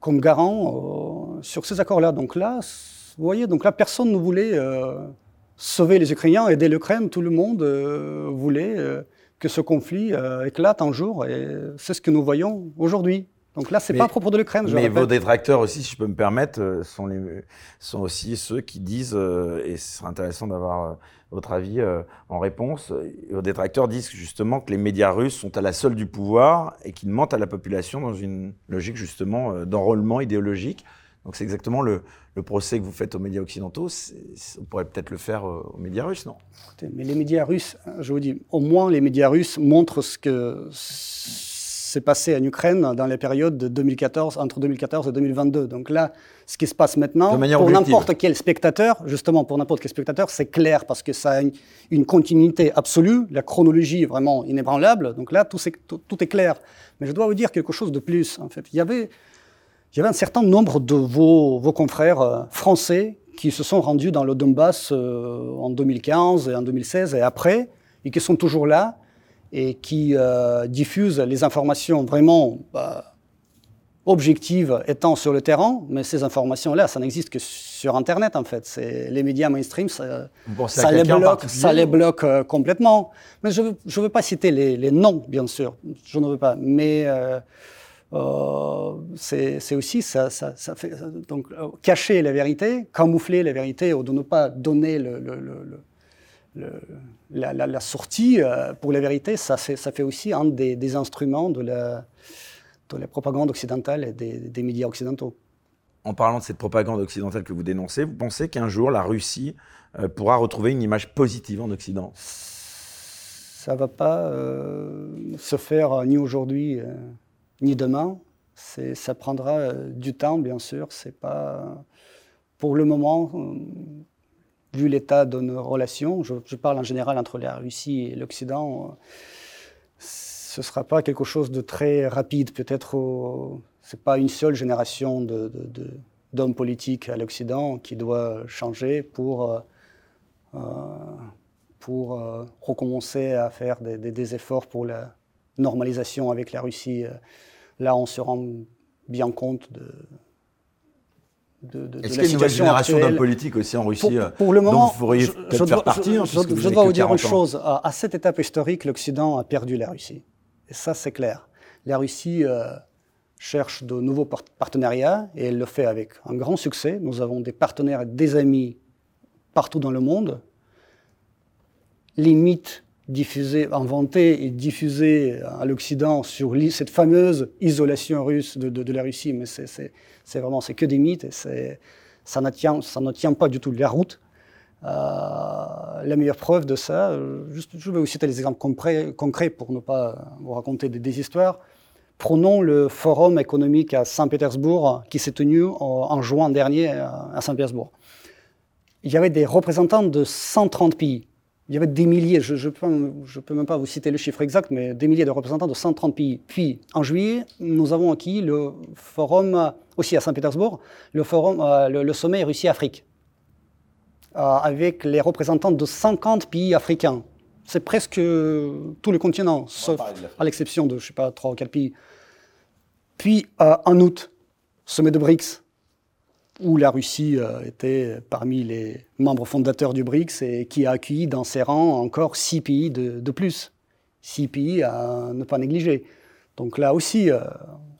comme garant sur ces accords-là. Donc là, vous voyez, donc là, personne ne voulait sauver les Ukrainiens, aider l'Ukraine. Tout le monde voulait que ce conflit euh, éclate un jour, et c'est ce que nous voyons aujourd'hui. Donc là, c'est pas à propos de l'Ukraine. Mais vos détracteurs aussi, si je peux me permettre, euh, sont, les, sont aussi ceux qui disent, euh, et ce serait intéressant d'avoir votre avis en réponse, vos détracteurs disent justement que les médias russes sont à la solde du pouvoir et qu'ils mentent à la population dans une logique justement d'enrôlement idéologique. Donc c'est exactement le, procès que vous faites aux médias occidentaux. On pourrait peut-être le faire euh, aux médias russes, non? Mais les médias russes, hein, je vous dis, au moins les médias russes montrent ce que s'est passé en Ukraine dans les périodes de 2014, entre 2014 et 2022. Donc là, ce qui se passe maintenant, pour n'importe quel spectateur, justement pour n'importe quel spectateur, c'est clair parce que ça a une, continuité absolue, la chronologie est vraiment inébranlable. Donc là, tout, tout, tout est clair. Mais je dois vous dire quelque chose de plus. En fait, il y avait il y avait un certain nombre de vos, vos confrères euh, français qui se sont rendus dans le Donbass euh, en 2015 et en 2016 et après, et qui sont toujours là et qui euh, diffusent les informations vraiment bah, objectives étant sur le terrain, mais ces informations-là, ça n'existe que sur Internet en fait. C'est les médias mainstream, ça, ça les, bloque, ça les bloque complètement. Mais je ne veux, veux, pas citer les, les, noms, bien sûr, je ne veux pas, mais euh, c'est aussi ça, ça, fait donc euh, cacher la vérité, camoufler la vérité ou de ne pas donner le, la, sortie euh, pour la vérité, ça, ça fait aussi un des, instruments de la, de la, propagande occidentale et des, médias occidentaux. En parlant de cette propagande occidentale que vous dénoncez, vous pensez qu'un jour la Russie pourra retrouver une image positive en Occident? Ça ne va pas se faire ni aujourd'hui ni demain. Ça prendra euh, du temps, bien sûr. C'est pas pour le moment, euh, vu l'état de nos relations, je, parle en général entre la Russie et l'Occident, euh, ce ne sera pas quelque chose de très rapide. Peut-être ce n'est pas une seule génération d'hommes politiques à l'Occident qui doit changer pour, pour recommencer à faire des, des, efforts pour la normalisation avec la Russie là, on se rend bien compte de, de, de, Est-ce qu'il y a une nouvelle génération d'hommes politiques aussi en Russie pour, le moment, dont vous pourriez peut-être faire partie hein, Je, je dois vous dire une chose. À, cette étape historique, l'Occident a perdu la Russie. Et ça, c'est clair. La Russie euh, cherche de nouveaux partenariats et elle le fait avec un grand succès. Nous avons des partenaires et des amis partout dans le monde. Mythes inventé et diffusé à l'Occident sur cette fameuse isolation russe de, la Russie, mais c'est vraiment c'est que des mythes et ça ne, tient, pas du tout la route. Euh, la meilleure preuve de ça, juste, je vais vous citer des exemples concrets, pour ne pas vous raconter des, histoires. Prenons le forum économique à Saint-Pétersbourg qui s'est tenu en, en, juin dernier à Saint-Pétersbourg. Il y avait des représentants de 130 pays il y avait des milliers, je ne peux, je peux, même pas vous citer le chiffre exact, mais des milliers de représentants de 130 pays. Puis, en juillet, nous avons acquis le forum, aussi à Saint-Pétersbourg, le, forum, euh, le, sommet Russie-Afrique, euh, avec les représentants de 50 pays africains. C'est presque tout le continent, sauf à l'exception de, je sais pas, 3 ou 4 pays. Puis, euh, en août, sommet de BRICS, où la Russie euh, était parmi les membres fondateurs du BRICS et qui a accueilli dans ses rangs encore six pays de, plus. Six pays à ne pas négliger. Donc là aussi, euh,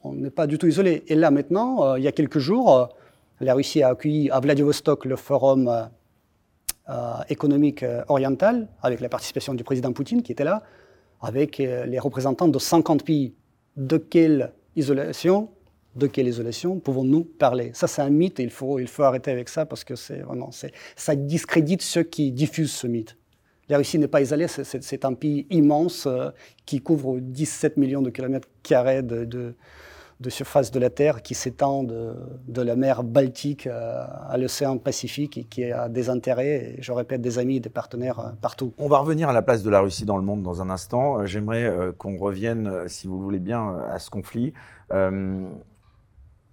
on n'est pas du tout isolé. Et là maintenant, euh, il y a quelques jours, la Russie a accueilli à Vladivostok le forum économique oriental, avec la participation du président Poutine qui était là, avec les représentants de 50 pays. De quelle isolation de quelle isolation pouvons-nous parler? Ça, c'est un mythe et il faut, il faut arrêter avec ça parce que c'est vraiment, ça discrédite ceux qui diffusent ce mythe. La Russie n'est pas isolée, c'est un pays immense euh, qui couvre 17 millions de kilomètres carrés de, surface de la Terre qui s'étend de, la mer Baltique à l'océan Pacifique et qui a des intérêts, et je répète, des amis, des partenaires partout. On va revenir à la place de la Russie dans le monde dans un instant. J'aimerais qu'on revienne, si vous voulez bien, à ce conflit. Euh,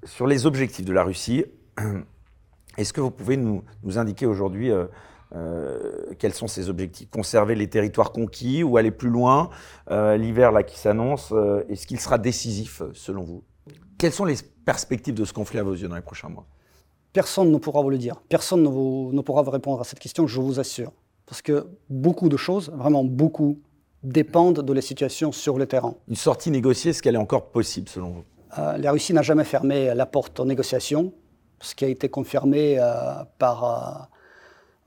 sur les objectifs de la Russie, est-ce que vous pouvez nous, indiquer aujourd'hui euh, euh, quels sont ces objectifs? Conserver les territoires conquis ou aller plus loin euh, L'hiver là qui s'annonce, est-ce qu'il sera décisif selon vous? Quelles sont les perspectives de ce conflit à vos yeux dans les prochains mois? Personne ne pourra vous le dire. Personne ne, ne pourra vous répondre à cette question, je vous assure. Parce que beaucoup de choses, vraiment beaucoup, dépendent de la situation sur le terrain. Une sortie négociée, est-ce qu'elle est encore possible selon vous? La Russie n'a jamais fermé la porte aux négociations, ce qui a été confirmé euh, par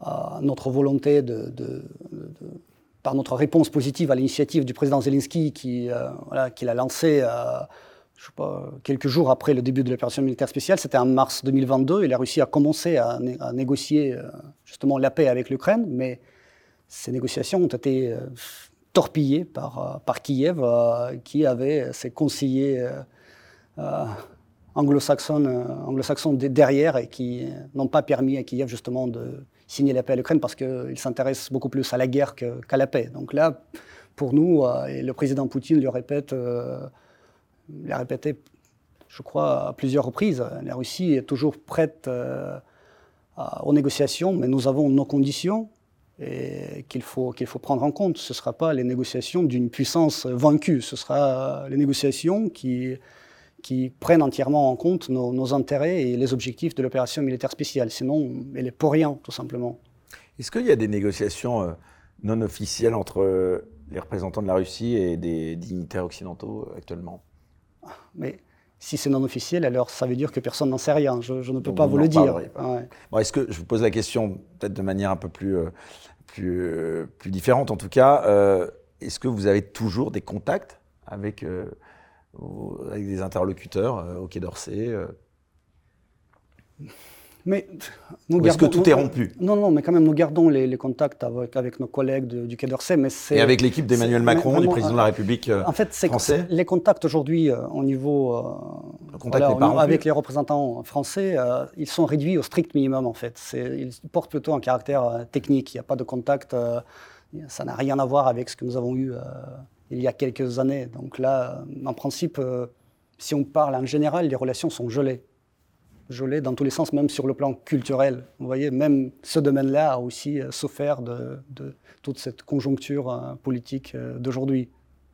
euh, notre volonté par notre réponse positive à l'initiative du président Zelensky qui, voilà, l'a lancée quelques jours après le début de l'opération militaire spéciale. C'était en mars 2022 et la Russie a commencé à, négocier justement la paix avec l'Ukraine, mais ces négociations ont été torpillées par Kiev qui avait ses conseillers euh, anglo-saxons euh, anglo derrière et qui n'ont pas permis à Kiev justement de signer la paix à l'Ukraine parce qu'ils s'intéressent beaucoup plus à la guerre qu'à la paix. Donc là, pour nous, euh, et le président Poutine le répète, l'a répété, je crois, à plusieurs reprises, la Russie est toujours prête aux négociations, mais nous avons nos conditions et qu'il faut, qu'il faut prendre en compte. Ce ne sera pas les négociations d'une puissance vaincue, ce sera les négociations qui qui prennent entièrement en compte nos, intérêts et les objectifs de l'opération militaire spéciale. Sinon, elle est pour rien, tout simplement. Est-ce qu'il y a des négociations euh, non officielles entre euh, les représentants de la Russie et des dignitaires occidentaux euh, actuellement? Mais si c'est non officiel, alors ça veut dire que personne n'en sait rien. Je, ne peux pas vous, le dire. Bon, Est-ce que je vous pose la question peut-être de manière un peu plus, plus, plus différente en tout cas Est-ce que vous avez toujours des contacts avec avec des interlocuteurs euh, au Quai d'Orsay euh. mais est-ce que tout est rompu? Non, non, mais quand même, nous gardons les, contacts avec, avec, nos collègues du Quai d'Orsay. Mais Et avec l'équipe d'Emmanuel Macron, du président de la République euh, en fait, Les contacts aujourd'hui, au niveau. avec les représentants français, ils sont réduits au strict minimum, en fait. Ils portent plutôt un caractère technique. Il n'y a pas de contact. ça n'a rien à voir avec ce que nous avons eu il y a quelques années. Donc là, en principe, euh, si on parle en général, les relations sont gelées. Gelées dans tous les sens, même sur le plan culturel. Vous voyez, même ce domaine-là a aussi euh, souffert de, toute cette conjoncture euh, politique d'aujourd'hui.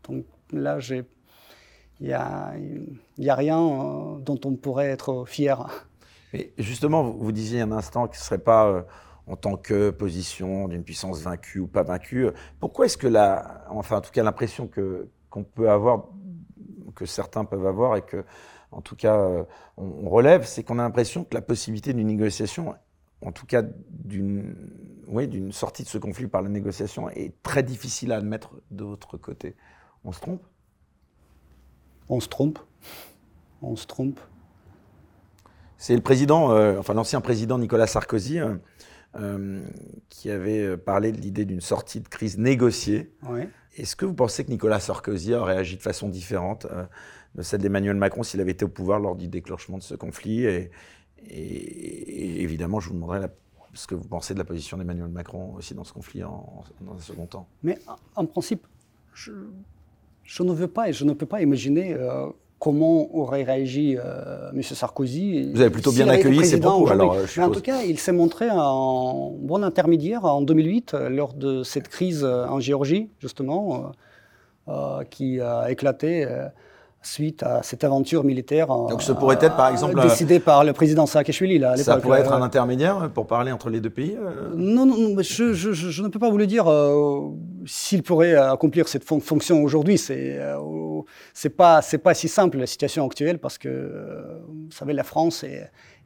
Donc là, il n'y a, rien dont on pourrait être fier. Mais justement, vous, disiez un instant que ce ne serait pas en tant que position d'une puissance vaincue ou pas vaincue. Pourquoi est-ce que la, enfin en tout cas l'impression que qu'on peut avoir, que certains peuvent avoir et que en tout cas euh, on, relève, c'est qu'on a l'impression que la possibilité d'une négociation, en tout cas d'une oui, d'une sortie de ce conflit par la négociation, est très difficile à admettre de votre côté. On se trompe? On se trompe. On se trompe. C'est le président, euh, enfin l'ancien président Nicolas Sarkozy, euh, euh, qui avait euh, parlé de l'idée d'une sortie de crise négociée. Est-ce que vous pensez que Nicolas Sarkozy aurait agi de façon différente euh, de celle d'Emmanuel Macron s'il avait été au pouvoir lors du déclenchement de ce conflit et, évidemment, je vous demanderai ce que vous pensez de la position d'Emmanuel Macron aussi dans ce conflit en, dans un second temps. Mais en principe, je, je, ne veux pas et je ne peux pas imaginer comment aurait réagi euh, M. Sarkozy. Vous avez plutôt bien accueilli ses propos, alors, En tout cas, il s'est montré un bon intermédiaire en 2008, euh, lors de cette crise euh, en Géorgie, justement, qui a éclaté suite à cette aventure militaire. Donc ce pourrait être par exemple décidé par le président Saakashvili là. À ça pourrait être un intermédiaire pour parler entre les deux pays. Non, non, je, je, je, ne peux pas vous le dire. S'il pourrait accomplir cette fonction aujourd'hui, c'est c'est pas c'est pas si simple la situation actuelle parce que vous savez la France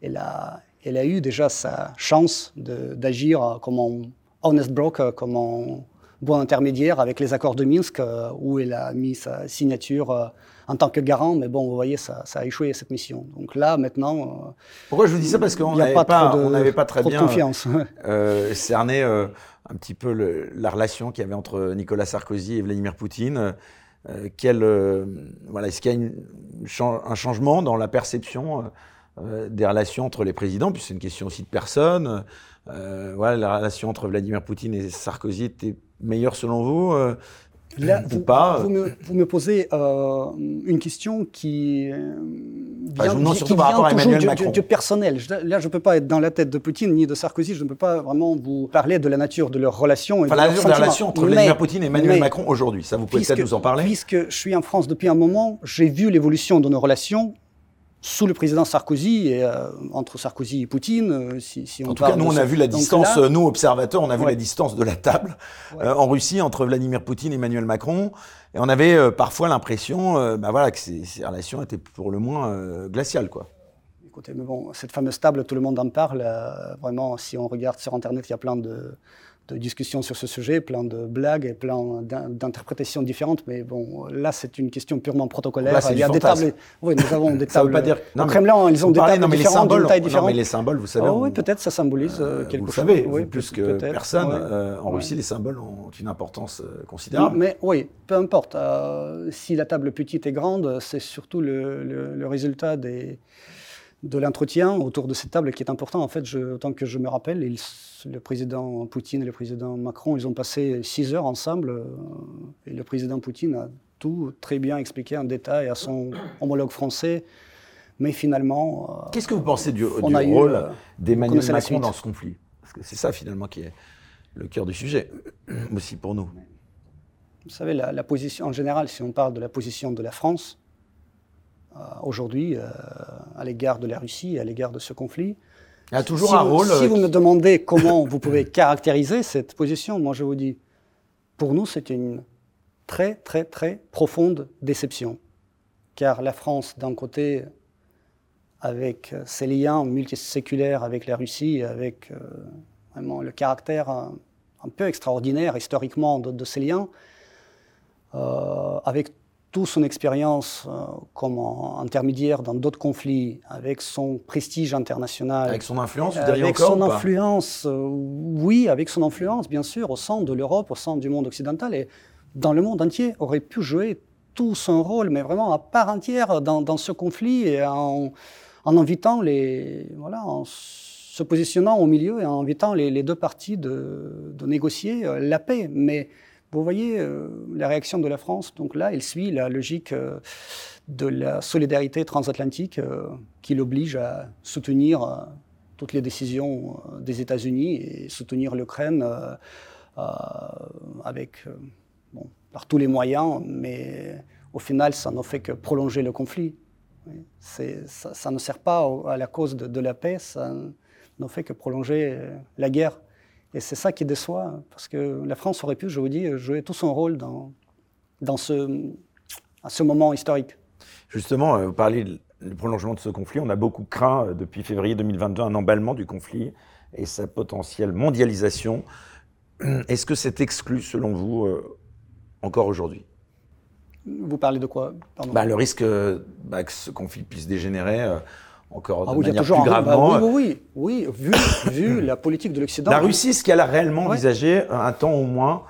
elle a elle a eu déjà sa chance d'agir comme un honest broker, comme un bon intermédiaire avec les accords de Minsk où elle a mis sa signature en tant que garant, mais bon, vous voyez, ça, a échoué cette mission. Donc là, maintenant. Euh, Pourquoi je vous dis ça? Parce qu'on n'avait pas, pas, très bien confiance. Euh, cerné euh, un petit peu la relation qu'il y avait entre Nicolas Sarkozy et Vladimir Poutine. quel, voilà, est-ce qu'il y a un changement dans la perception des relations entre les présidents? Puis c'est une question aussi de personne. voilà, la relation entre Vladimir Poutine et Sarkozy était meilleure selon vous Là, vous, pas. Vous me, vous me posez euh, une question qui euh, vient, enfin, qui, qui à Emmanuel du, Macron. Du, du, personnel. Là, je ne peux pas être dans la tête de Poutine ni de Sarkozy. Je ne peux pas vraiment vous parler de la nature de leur relation. Enfin, la nature de la relation entre Vladimir Poutine et Emmanuel mais, Macron aujourd'hui. Ça, vous pouvez peut-être nous en parler. Puisque je suis en France depuis un moment, j'ai vu l'évolution de nos relations sous le président Sarkozy et euh, entre Sarkozy et Poutine. Euh, si, si on en tout cas, nous, on a vu la distance, là, nous, observateurs, on a vu la distance de la table ouais. euh, en Russie entre Vladimir Poutine et Emmanuel Macron. Et on avait parfois l'impression bah voilà, que ces, ces, relations étaient pour le moins glaciales. Quoi. Écoutez, mais bon, cette fameuse table, tout le monde en parle. Vraiment, si on regarde sur Internet, il y a plein de de discussions sur ce sujet, plein de blagues et plein d'interprétations différentes. Mais bon, là, c'est une question purement protocolaire. Là, il y a des tables. Oui, nous avons des tables. pas dire... non, Au Kremlin, ils ont des tables non, mais différentes, les taille différente. Non, mais les symboles, vous savez. Oh, oui, peut-être ça symbolise euh, quelque vous chose. Savez, oui, vous plus que personne, euh, en Russie, les symboles ont une importance euh, considérable. Mais oui, peu importe. Euh, si la table petite est grande, c'est surtout le, le, le résultat des de l'entretien autour de cette table qui est important. En fait, je, autant que je me rappelle, ils, le président Poutine et le président Macron, ils ont passé six heures ensemble euh, et le président Poutine a tout très bien expliqué en détail à son homologue français. Mais finalement... Euh, Qu'est-ce que vous pensez du, du rôle euh, d'Emmanuel Macron dans ce conflit? Parce que c'est ça finalement qui est le cœur du sujet, aussi pour nous. Vous savez, la, la position, en général, si on parle de la position de la France, aujourd'hui euh, à l'égard de la Russie à l'égard de ce conflit. Il y a toujours si un vous, rôle. Si vous me demandez comment vous pouvez caractériser cette position, moi je vous dis, pour nous c'est une très très très profonde déception. Car la France, d'un côté, avec ses liens multiséculaires avec la Russie, avec euh, vraiment le caractère un, un, peu extraordinaire historiquement de, de ces liens, euh, avec toute son expérience euh, comme intermédiaire dans d'autres conflits, avec son prestige international. Avec son influence, vous Avec encore, son influence, euh, oui, avec son influence, bien sûr, au sein de l'Europe, au sein du monde occidental et dans le monde entier, aurait pu jouer tout son rôle, mais vraiment à part entière dans, dans ce conflit et en, en, invitant les. Voilà, en se positionnant au milieu et en invitant les, les deux parties de, de négocier euh, la paix. Mais vous voyez euh, la réaction de la France, donc là, elle suit la logique euh, de la solidarité transatlantique euh, qui l'oblige à soutenir toutes les décisions des États-Unis et soutenir l'Ukraine avec, bon, par tous les moyens, mais au final, ça ne fait que prolonger le conflit. Ça, ne sert pas à la cause de, de la paix, ça ne fait que prolonger la guerre. Et c'est ça qui déçoit, parce que la France aurait pu, je vous dis, jouer tout son rôle dans, dans ce, à ce moment historique. Justement, vous parlez du prolongement de ce conflit. On a beaucoup craint depuis février 2022 un emballement du conflit et sa potentielle mondialisation. Est-ce que c'est exclu, selon vous, euh, encore aujourd'hui? Vous parlez de quoi? Bah, Le risque bah, que ce conflit puisse dégénérer. Euh, encore ah, de oui, manière plus gravement. Bah, oui, oui, oui, vu, vu la politique de l'Occident. La Russie, est-ce qu'elle a réellement ouais. envisagé un temps au moins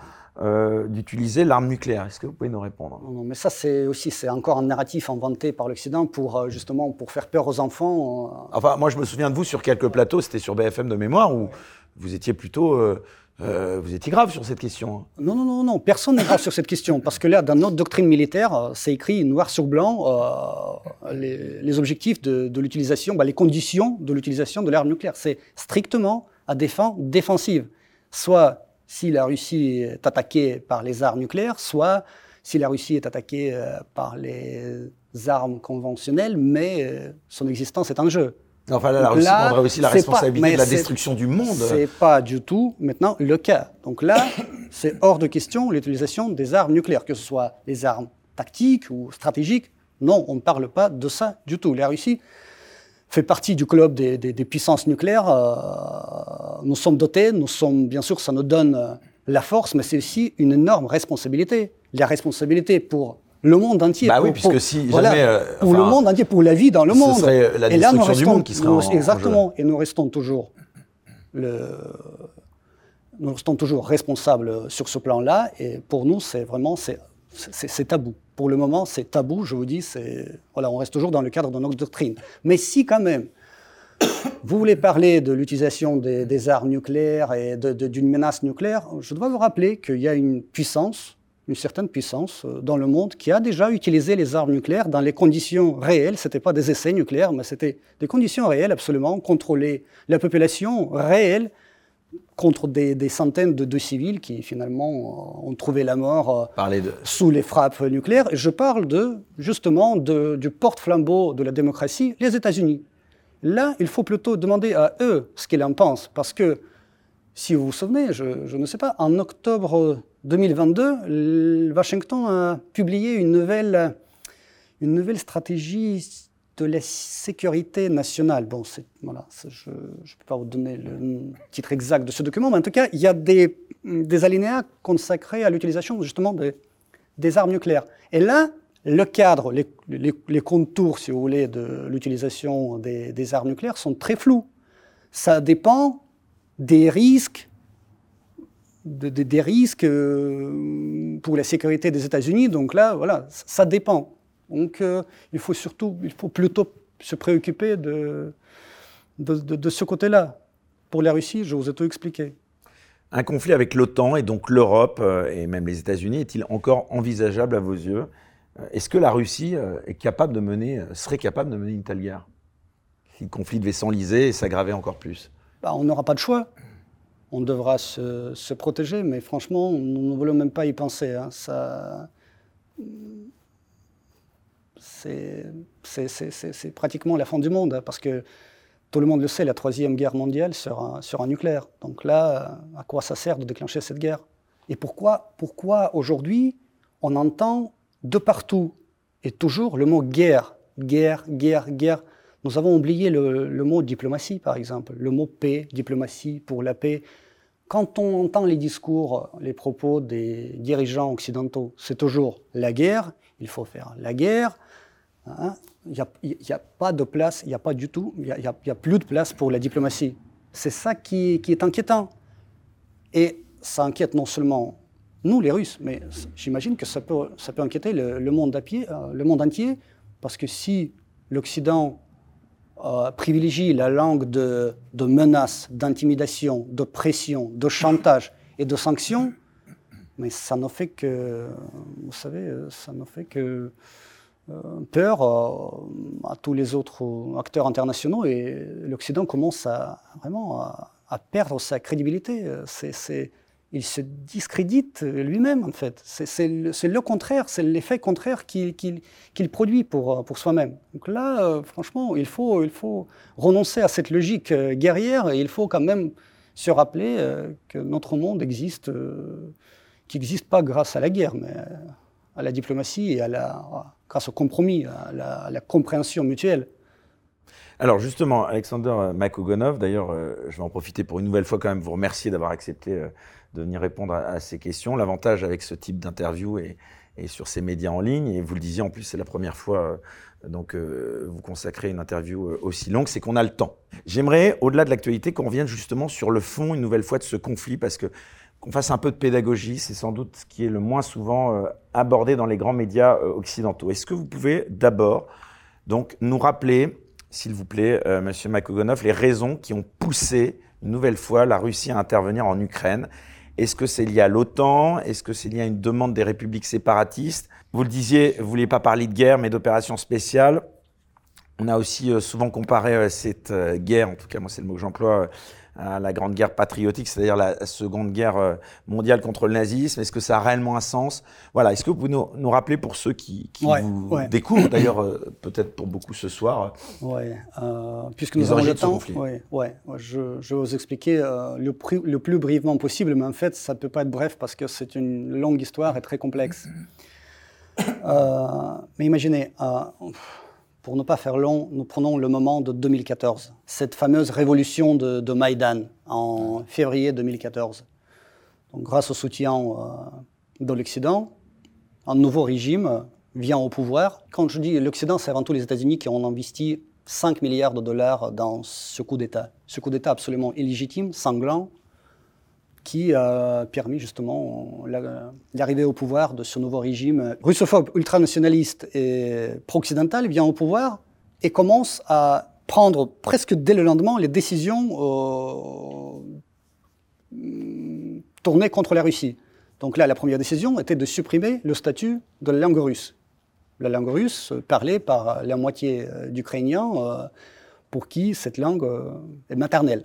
euh, d'utiliser l'arme nucléaire? Est-ce que vous pouvez nous répondre? Non, non, mais ça, c'est aussi, c'est encore un narratif inventé par l'Occident pour euh, justement pour faire peur aux enfants. Euh... Enfin, moi, je me souviens de vous sur quelques plateaux, c'était sur BFM de mémoire, où vous étiez plutôt euh, euh, vous étiez grave sur cette question. hein. Non, non, non, non, personne n'est grave sur cette question, parce que là, dans notre doctrine militaire, euh, c'est écrit noir sur blanc euh, les, objectifs de, l'utilisation, bah, les conditions de l'utilisation de l'arme nucléaire. C'est strictement à des fins défensives. Soit si la Russie est attaquée par les armes nucléaires, soit si la Russie est attaquée par les armes conventionnelles, mais son existence est en jeu. Enfin là, la Russie là, prendrait aussi la responsabilité pas, de la destruction du monde. C'est pas du tout maintenant le cas. Donc là, c'est hors de question l'utilisation des armes nucléaires, que ce soit des armes tactiques ou stratégiques. Non, on ne parle pas de ça du tout. La Russie fait partie du club des, des, des puissances nucléaires. Euh, nous sommes dotés, nous sommes, bien sûr, ça nous donne la force, mais c'est aussi une énorme responsabilité. La responsabilité pour le monde entier. Bah pour, oui, puisque pour, si voilà, jamais, euh, pour le monde entier, pour la vie dans le ce monde. serait la et là, nous restons, du monde qui serait nous, en- en exactement. Et nous restons toujours le, nous restons toujours responsables sur ce plan-là. Et pour nous, c'est vraiment, c'est, c'est tabou. Pour le moment, c'est tabou, je vous dis, voilà, on reste toujours dans le cadre de notre doctrine. Mais si quand même, vous voulez parler de l'utilisation des, armes nucléaires et d'une menace nucléaire, je dois vous rappeler qu'il y a une puissance, une certaine puissance euh, dans le monde qui a déjà utilisé les armes nucléaires dans les conditions réelles. Ce n'était pas des essais nucléaires, mais c'était des conditions réelles, absolument, contrôler la population réelle contre des, centaines de, civils qui finalement euh, ont trouvé la mort euh, sous les frappes nucléaires. Et je parle de, justement du porte-flambeau de la démocratie, les États-Unis. Là, il faut plutôt demander à eux ce qu'ils en pensent, parce que, si vous vous souvenez, je, ne sais pas, en octobre 2022, Washington a publié une nouvelle, une nouvelle stratégie de la sécurité nationale. Bon, voilà, je ne peux pas vous donner le titre exact de ce document, mais en tout cas, il y a des, des alinéas consacrés à l'utilisation justement des armes nucléaires. Et là, le cadre, les, les, contours, si vous voulez, de l'utilisation des, des, armes nucléaires sont très flous. Ça dépend des risques, des risques euh, pour la sécurité des États-Unis. Donc là, voilà, ça dépend. Donc euh, il faut surtout, il faut plutôt se préoccuper de, de, ce côté-là. Pour la Russie, je vous ai tout expliqué. Un conflit avec l'OTAN et donc l'Europe euh, et même les États-Unis est-il encore envisageable à vos yeux? Est-ce que la Russie est capable de mener, serait capable de mener une telle guerre? Si le conflit devait s'enliser et s'aggraver encore plus bah, On n'aura pas de choix. On devra se, se, protéger, mais franchement, nous ne voulons même pas y penser. Hein. Ça c'est pratiquement la fin du monde, hein, parce que tout le monde le sait, la troisième guerre mondiale sera, un nucléaire. Donc là, à quoi ça sert de déclencher cette guerre? Et pourquoi, pourquoi aujourd'hui on entend de partout et toujours le mot guerre, guerre, guerre, guerre Nous avons oublié le, mot diplomatie, par exemple, le mot paix, diplomatie pour la paix. Quand on entend les discours, les propos des dirigeants occidentaux, c'est toujours la guerre, il faut faire la guerre, Hein? Il n'y a, pas de place, il n'y a pas du tout, il n'y a, plus de place pour la diplomatie. C'est ça qui, est inquiétant. Et ça inquiète non seulement nous, les Russes, mais j'imagine que ça peut, ça peut inquiéter le, monde à pied, euh, le monde entier, parce que si l'Occident euh, privilégie la langue de, de menaces, d'intimidation, de pression, de chantage et de sanctions, mais ça ne fait que, vous savez, ça ne fait que euh, peur euh, à tous les autres acteurs internationaux et l'Occident commence vraiment à, perdre sa crédibilité. Il se discrédite lui-même en fait. C'est, le, contraire, c'est l'effet contraire qu'il, produit pour, pour soi-même. Donc là, franchement, il faut, il faut renoncer à cette logique guerrière et il faut quand même se rappeler que notre monde existe, qui n'existe pas grâce à la guerre, mais à la diplomatie et à la, grâce au compromis, à la, compréhension mutuelle. Alors justement, Alexander Makogonov, d'ailleurs, euh, je vais en profiter pour une nouvelle fois quand même vous remercier d'avoir accepté euh, de venir répondre à, ces questions. L'avantage avec ce type d'interview et, sur ces médias en ligne, et vous le disiez en plus, c'est la première fois euh, donc vous consacrez une interview aussi longue, c'est qu'on a le temps. J'aimerais, au-delà de l'actualité, qu'on revienne justement sur le fond une nouvelle fois de ce conflit, parce que qu'on fasse un peu de pédagogie. C'est sans doute ce qui est le moins souvent euh, abordé dans les grands médias euh, occidentaux. Est-ce que vous pouvez d'abord donc nous rappeler, s'il vous plaît, euh, Monsieur Makogonov, les raisons qui ont poussé une nouvelle fois la Russie à intervenir en Ukraine Est-ce que c'est lié à l'OTAN? Est-ce que c'est lié à une demande des républiques séparatistes? Vous le disiez, vous ne vouliez pas parler de guerre, mais d'opération spéciale. On a aussi souvent comparé cette guerre, en tout cas moi c'est le mot que j'emploie, à la Grande Guerre patriotique, c'est-à-dire la Seconde Guerre euh, mondiale contre le nazisme Est-ce que ça a réellement un sens? Voilà. Est-ce que vous pouvez nous, rappeler pour ceux qui, vous découvrent, d'ailleurs euh, peut-être pour beaucoup ce soir, Oui. Euh, puisque nous avons le temps, ouais, ouais, je, vais vous expliquer le, le, plus brièvement possible, mais en fait, ça ne peut pas être bref parce que c'est une longue histoire et très complexe. mais imaginez, pour ne pas faire long, nous prenons le moment de 2014, cette fameuse révolution de, de Maïdan en février 2014. Donc, grâce au soutien euh, de l'Occident, un nouveau régime vient au pouvoir. Quand je dis l'Occident, c'est avant tout les États-Unis qui ont investi 5 milliards de dollars dans ce coup d'État. Ce coup d'État absolument illégitime, sanglant, qui a permis justement l'arrivée au pouvoir de ce nouveau régime russophobe, ultranationaliste et pro-occidental vient au pouvoir et commence à prendre presque dès le lendemain les décisions euh, tournées contre la Russie. Donc là, la première décision était de supprimer le statut de la langue russe. La langue russe parlée par la moitié euh, d'Ukrainiens euh, pour qui cette langue est maternelle.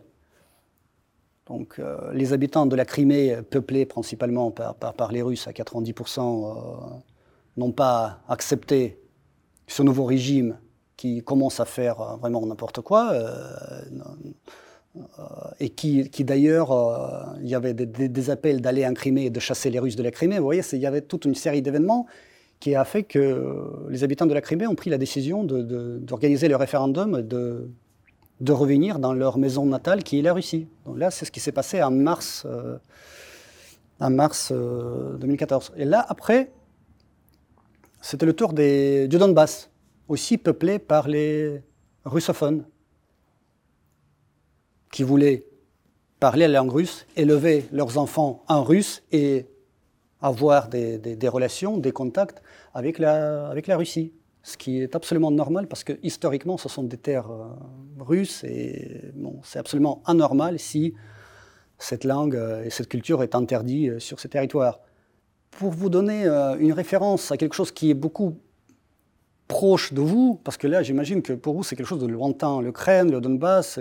Donc les habitants de la Crimée, peuplés principalement par, les Russes à 90%, n'ont pas accepté ce nouveau régime qui commence à faire euh, vraiment n'importe quoi, euh, euh, et qui, d'ailleurs, il y avait des, appels d'aller en Crimée et de chasser les Russes de la Crimée. Vous voyez, il y avait toute une série d'événements qui a fait que les habitants de la Crimée ont pris la décision d'organiser le référendum de, de revenir dans leur maison natale qui est la Russie. Donc là, c'est ce qui s'est passé en mars, en mars 2014. Et là, après, c'était le tour des, du Donbass aussi peuplé par les russophones qui voulaient parler la langue russe, élever leurs enfants en russe et avoir des, relations, des contacts avec la Russie. Ce qui est absolument normal parce que historiquement, ce sont des terres euh, russes et bon, c'est absolument anormal si cette langue euh, et cette culture est interdite euh, sur ces territoires. Pour vous donner une référence à quelque chose qui est beaucoup proche de vous, parce que là, j'imagine que pour vous, c'est quelque chose de lointain, l'Ukraine, le Donbass,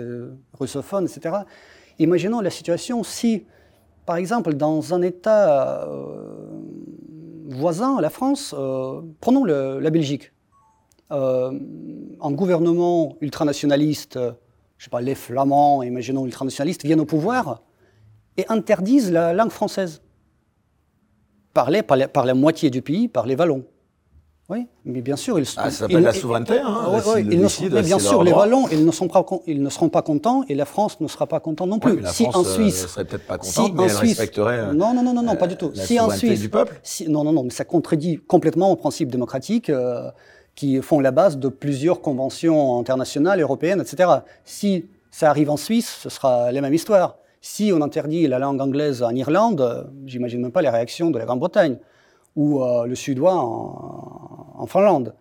russophone, etc. Imaginons la situation si, par exemple, dans un État voisin, la France, prenons la Belgique, un gouvernement ultranationaliste, je sais pas, les Flamands, imaginons ultranationalistes, viennent au pouvoir et interdisent la langue française, parlée par par la moitié du pays, par les Wallons. Oui, mais bien sûr, ils, ah, ça s'appelle la souveraineté. Hein, bien sûr, les Wallons, ils ne, sont pas, ils ne seront pas contents et la France ne sera pas contente non plus. la si France, en euh, serait peut-être pas contente, mais elle respecterait. Euh, non, non, non, non, pas du tout. La si en Suisse, du peuple. Si, non, non, non, mais ça contredit complètement aux principes démocratiques euh, qui font la base de plusieurs conventions internationales, européennes, etc. Si ça arrive en Suisse, ce sera la même histoire. Si on interdit la langue anglaise en Irlande, j'imagine même pas les réactions de la Grande-Bretagne ou le suédois en, en Finlande.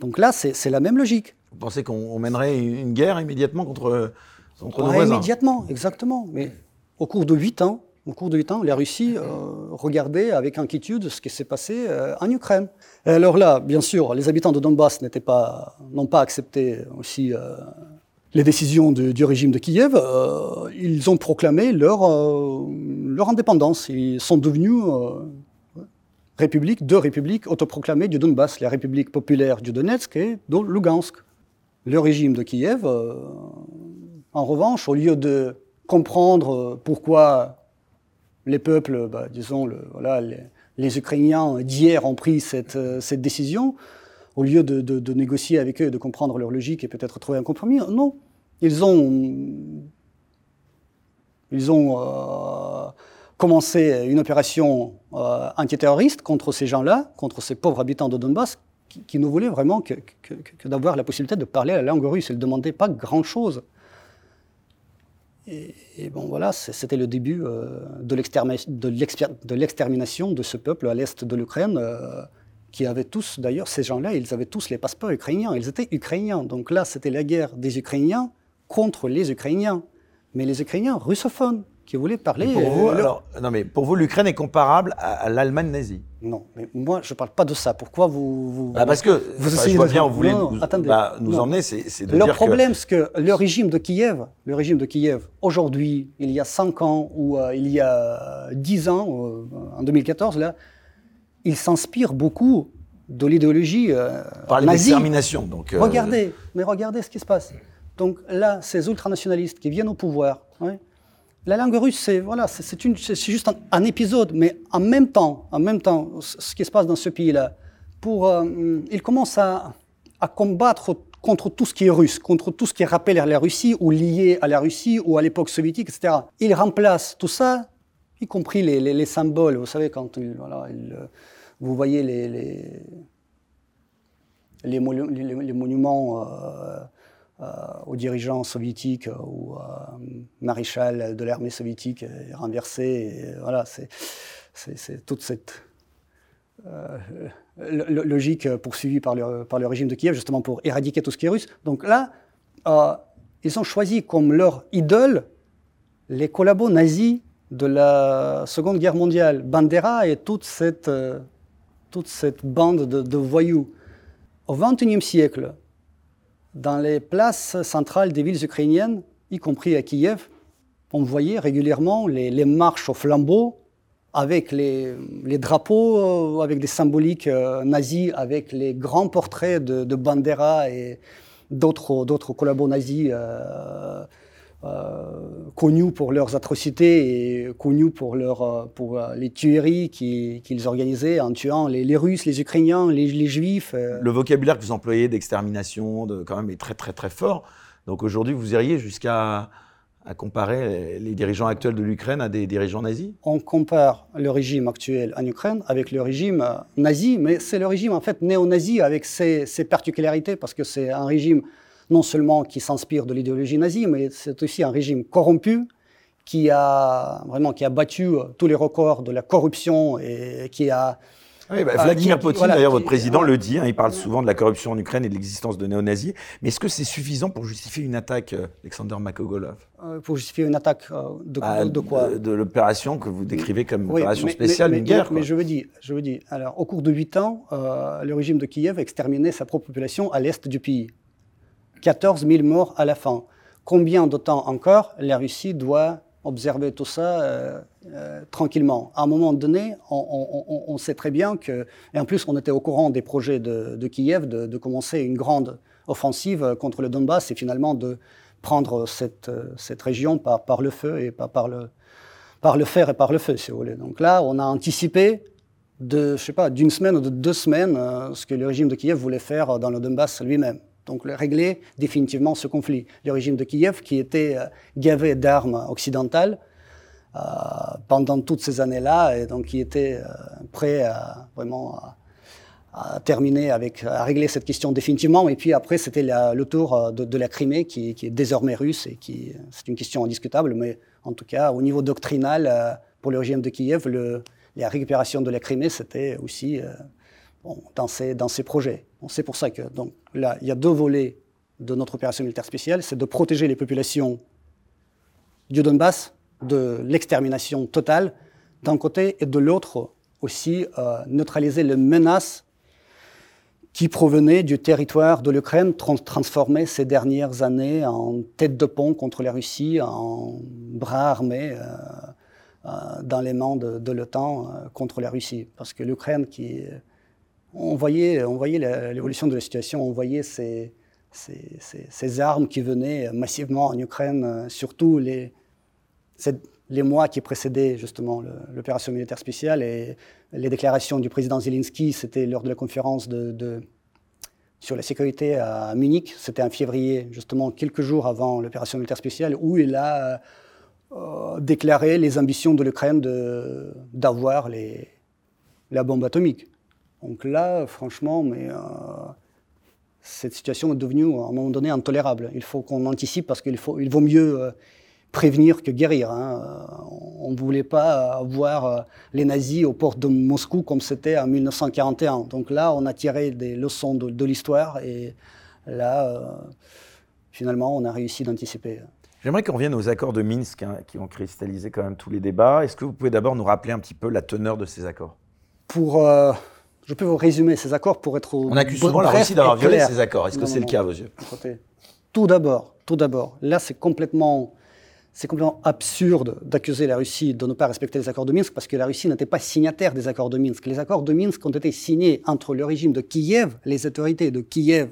Donc là, c'est la même logique. Vous pensez qu'on mènerait une guerre immédiatement contre, contre nos voisins? Immédiatement, exactement. Mais au cours de huit ans, au cours huit ans, la Russie euh, regardait avec inquiétude ce qui s'est passé euh, en Ukraine. alors là, bien sûr, les habitants de Donbass n'ont pas, pas accepté aussi euh, les décisions du régime de Kiev. ils ont proclamé leur, leur indépendance. Ils sont devenus républiques, deux républiques autoproclamées du Donbass, la République populaire du Donetsk et de Lugansk. Le régime de Kiev, en revanche, au lieu de comprendre pourquoi les peuples, bah, disons, voilà, les, Ukrainiens d'hier ont pris cette, euh, décision, au lieu de, négocier avec eux, de comprendre leur logique et peut-être trouver un compromis, non. Ils ont, ils ont euh, commencé une opération euh, antiterroriste contre ces gens-là, contre ces pauvres habitants de Donbass, qui, ne voulaient vraiment que, d'avoir la possibilité de parler la langue russe. Ils ne demandaient pas grand-chose. Et, bon, voilà, c'était le début euh, de l'extermination de, ce peuple à l'est de l'Ukraine, euh, qui avait tous, d'ailleurs, ces gens-là, ils avaient tous les passeports ukrainiens. Ils étaient ukrainiens. Donc là, c'était la guerre des Ukrainiens contre les Ukrainiens. Mais les Ukrainiens russophones qui voulait parler. Pour vous, euh, alors, non mais pour vous, l'Ukraine est comparable à, l'Allemagne nazie. Non, mais moi, je ne parle pas de ça. Pourquoi vous, vous bah parce que vous essayez de bien, vous voulez nous, bah, nous emmener, c'est de Le problème, c'est que le régime de Kiev, le régime de Kiev, aujourd'hui, il y a 5 ans ou euh, il y a 10 ans, euh, en 2014, là, il s'inspire beaucoup de l'idéologie Par l'extermination, donc. Regardez, mais regardez ce qui se passe. Donc là, ces ultranationalistes qui viennent au pouvoir, la langue russe, c'est voilà, c'est juste un, épisode, mais en même temps, en même temps, ce qui se passe dans ce pays-là, pour, euh, il commence à, combattre contre tout ce qui est russe, contre tout ce qui rappelle la Russie ou lié à la Russie ou à l'époque soviétique, etc. Il remplace tout ça, y compris les, symboles. Vous savez, quand voilà, vous voyez les, les, monuments. Euh, aux dirigeants soviétiques ou maréchal de l'armée soviétique renversé. voilà, c'est toute cette logique poursuivie par le, par le régime de Kiev, justement pour éradiquer tout ce qui est russe. Donc là, ils ont choisi comme leur idole les collabos nazis de la Seconde Guerre mondiale, Bandera et toute cette, euh, toute cette bande de, voyous. Au XXIe siècle, dans les places centrales des villes ukrainiennes, y compris à Kiev, on voyait régulièrement les, marches au flambeau avec les, drapeaux, euh, avec des symboliques euh, nazis, avec les grands portraits de, Bandera et d'autres collabos nazis. Euh, connus pour leurs atrocités et connus pour, leur, euh, pour euh, les tueries qu'ils organisaient en tuant les, Russes, les Ukrainiens, les, Juifs. Le vocabulaire que vous employez d'extermination, de, quand même, est très très très fort. Donc aujourd'hui, vous iriez jusqu'à à comparer les dirigeants actuels de l'Ukraine à des dirigeants nazis? On compare le régime actuel en Ukraine avec le régime nazi, mais c'est le régime en fait néo-nazi avec ses, ses particularités parce que c'est un régime non seulement qui s'inspire de l'idéologie nazie, mais c'est aussi un régime corrompu qui a vraiment qui a battu euh, tous les records de la corruption et qui a bah, euh, Vladimir Poutine, d'ailleurs, votre président le dit, hein, il parle souvent de la corruption en Ukraine et de l'existence de néo-nazis. Mais est-ce que c'est suffisant pour justifier une attaque, euh, Alexander Makogolov? Pour justifier une attaque de, bah, de, quoi? De, l'opération que vous décrivez comme opération spéciale, une guerre. Mais, je veux dire, je veux dire, alors, au cours de huit ans, le régime de Kiev a exterminé sa propre population à l'est du pays. 14 000 morts à la fin. Combien de temps encore la Russie doit observer tout ça euh, euh, tranquillement? À un moment donné, on, sait très bien que, et en plus on était au courant des projets de, Kiev de, commencer une grande offensive contre le Donbass et finalement de prendre cette, région par, par le feu et pas par le, par le fer et par le feu, si vous voulez. Donc là, on a anticipé de, je sais pas, d'une semaine ou de deux semaines euh, ce que le régime de Kiev voulait faire dans le Donbass lui-même donc régler définitivement ce conflit. Le régime de Kiev, qui était euh, gavé d'armes occidentales euh, pendant toutes ces années-là, et donc qui était euh, prêt à vraiment à, terminer avec, à régler cette question définitivement. Et puis après, c'était le tour de, la Crimée, qui, est désormais russe, et qui, c'est une question indiscutable, mais en tout cas, au niveau doctrinal, pour le régime de Kiev, la récupération de la Crimée, c'était aussi dans, ces, dans projets. C'est pour ça que là, il y a deux volets de notre opération militaire spéciale. C'est de protéger les populations du Donbass de l'extermination totale d'un côté et de l'autre aussi euh, neutraliser les menaces qui provenaient du territoire de l'Ukraine, transformé ces dernières années en tête de pont contre la Russie, en bras armé euh, euh, dans les mains de, de l'OTAN contre la Russie. Parce que l'Ukraine qui on voyait, on voyait l'évolution de la situation, on voyait ces, armes qui venaient massivement en Ukraine, euh, surtout les, mois qui précédaient justement l'opération militaire spéciale et les déclarations du président Zelensky, c'était lors de la conférence sur la sécurité à Munich, c'était en février, justement quelques jours avant l'opération militaire spéciale, où il a euh, déclaré les ambitions de l'Ukraine d'avoir la bombe atomique. Donc là, franchement, mais euh, cette situation est devenue à un moment donné intolérable. Il faut qu'on anticipe parce qu'il il vaut mieux euh, prévenir que guérir. Hein. On ne voulait pas voir euh, les nazis aux portes de Moscou comme c'était en 1941. Donc là, on a tiré des leçons de, l'histoire et là, finalement, on a réussi d'anticiper. J'aimerais qu'on revienne aux accords de Minsk hein, qui ont cristallisé quand même tous les débats. Est-ce que vous pouvez d'abord nous rappeler un petit peu la teneur de ces accords? Pour je peux vous résumer ces accords pour être. On accuse souvent la Russie d'avoir violé ces accords. Est-ce que c'est le cas à vos yeux Tout d'abord, tout d'abord, là c'est complètement, c'est complètement absurde d'accuser la Russie de ne pas respecter les accords de Minsk parce que la Russie n'était pas signataire des accords de Minsk. Les accords de Minsk ont été signés entre le régime de Kiev, les autorités de Kiev,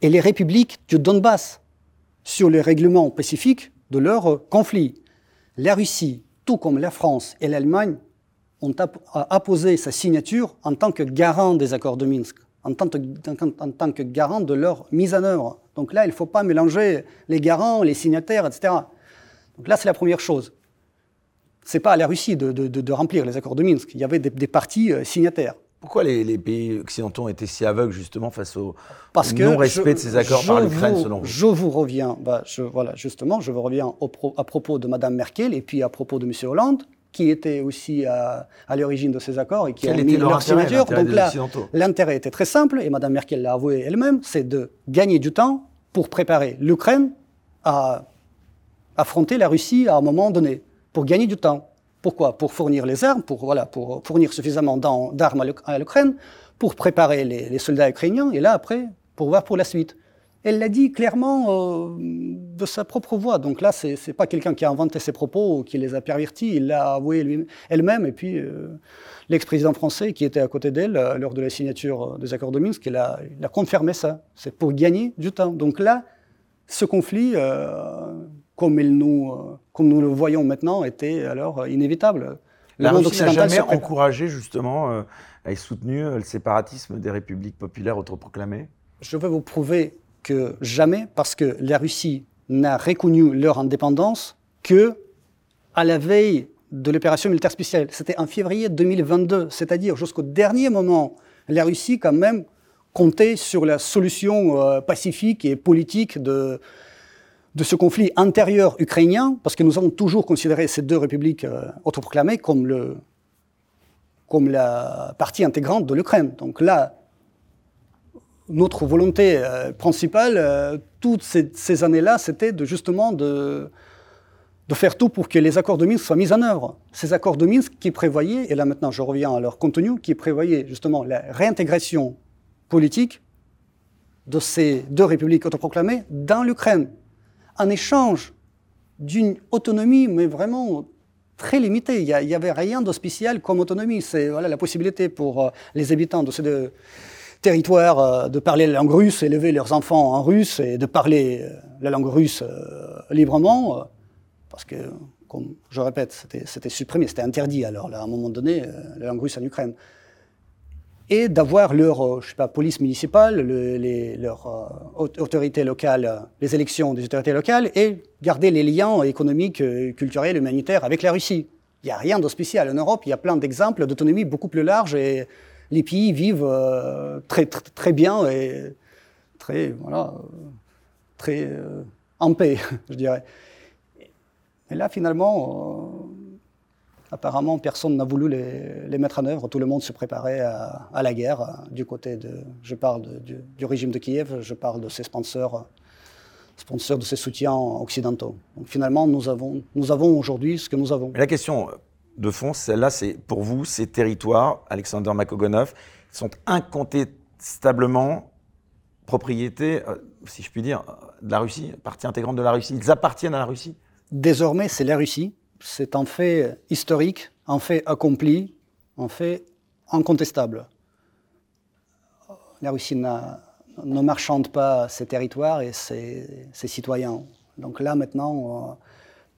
et les républiques du Donbass sur les règlements pacifiques de leur conflit. La Russie, tout comme la France et l'Allemagne, ont apposé sa signature en tant que garant des accords de Minsk, en tant que, en tant que garant de leur mise en œuvre. Donc là, il ne faut pas mélanger les garants, les signataires, etc. Donc là, c'est la première chose. Ce n'est pas à la Russie de, de, remplir les accords de Minsk. Il y avait des, parties euh, signataires. Pourquoi les, pays occidentaux ont été si aveugles justement face au, non-respect de ces accords par l'Ukraine selon vous? Je vous reviens, bah, je, voilà, justement, je vous reviens à propos de Mme Merkel et puis à propos de M. Hollande, qui était aussi à, l'origine de ces accords et qui Quel a mis leur signature. Donc là, l'intérêt était très simple et Mme Merkel l'a avoué elle-même, c'est de gagner du temps pour préparer l'Ukraine à affronter la Russie à un moment donné, pour gagner du temps. Pourquoi? Pour fournir les armes, pour, voilà, pour fournir suffisamment d'armes à l'Ukraine, pour préparer les, soldats ukrainiens, et là, après, pour voir pour la suite. Elle l'a dit clairement euh, de sa propre voix. Donc là, ce n'est pas quelqu'un qui a inventé ses propos ou qui les a pervertis. Il l'a avoué elle-même. Et puis, euh, l'ex-président français qui était à côté d'elle euh, lors de la signature des accords de Minsk, il a, il a confirmé ça. C'est pour gagner du temps. Donc là, ce conflit, comme, nous, euh, comme nous le voyons maintenant, était alors inévitable. La Russie n'a jamais encouragé justement euh, et soutenu le séparatisme des républiques populaires autoproclamées Je veux vous prouver que jamais, parce que la Russie n'a reconnu leur indépendance que à la veille de l'opération militaire spéciale. C'était en février 2022, c'est-à-dire jusqu'au dernier moment, la Russie quand même comptait sur la solution pacifique et politique de, de ce conflit intérieur ukrainien, parce que nous avons toujours considéré ces deux républiques euh, autoproclamées comme, le, comme la partie intégrante de l'Ukraine. Donc là, notre volonté euh, principale, euh, toutes ces, années-là, c'était de, justement de, faire tout pour que les accords de Minsk soient mis en œuvre. Ces accords de Minsk qui prévoyaient, et là maintenant je reviens à leur contenu, qui prévoyaient justement la réintégration politique de ces deux républiques autoproclamées dans l'Ukraine en échange d'une autonomie, mais vraiment très limitée. Il n'y avait rien de spécial comme autonomie. C'est voilà, la possibilité pour euh, les habitants de ces deux territoires euh, de parler la langue russe, élever leurs enfants en russe et de parler euh, la langue russe librement. parce que, comme je répète, c'était supprimé, c'était interdit alors, à un moment donné, la langue russe en Ukraine et d'avoir leur, euh, je sais pas, police municipale, les, leur euh, autorité locale, les élections des autorités locales, et garder les liens économiques, euh, culturels, humanitaires avec la Russie. Il n'y a rien de spécial. En Europe, il y a plein d'exemples d'autonomie beaucoup plus large et les pays vivent très, très, bien et très, voilà, très en paix, je dirais. Et là, finalement, Apparemment, personne n'a voulu les, mettre en œuvre. Tout le monde se préparait à, la guerre. Euh, du côté de, je parle du, régime de Kiev, je parle de ses sponsors, sponsors de ses soutiens occidentaux. Finalement, nous avons, nous avons aujourd'hui ce que nous avons. la question de fond, celle-là, c'est pour vous, ces territoires, Alexander Makogonov, sont incontestablement propriété, euh, si je puis dire, de la Russie, partie intégrante de la Russie. Ils appartiennent à la Russie Désormais, c'est la Russie c'est un fait historique, un fait accompli, un fait incontestable. La Russie ne marchande pas ses territoires et ses, citoyens. Donc là, maintenant,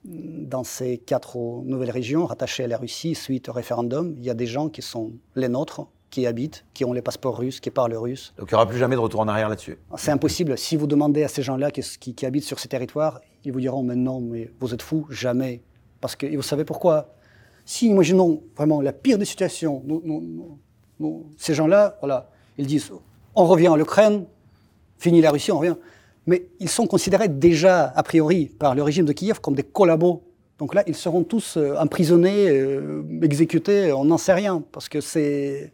dans ces quatre nouvelles régions rattachées à la Russie suite au référendum, il y a des gens qui sont les nôtres, qui habitent, qui ont les passeports russes, qui parlent russe. Donc il n'y aura plus jamais de retour en arrière là-dessus C'est impossible. Si vous demandez à ces gens-là qui, qui, habitent sur ces territoires, ils vous diront, mais non, mais vous êtes fous, jamais. Parce que vous savez pourquoi? Si, imaginons vraiment la pire des situations, ces gens-là, voilà, ils disent on revient à l'Ukraine, fini la Russie, on revient. Mais ils sont considérés déjà, a priori, par le régime de Kiev comme des collabos. Donc là, ils seront tous euh, emprisonnés, euh, exécutés, on n'en sait rien. Parce que c'est.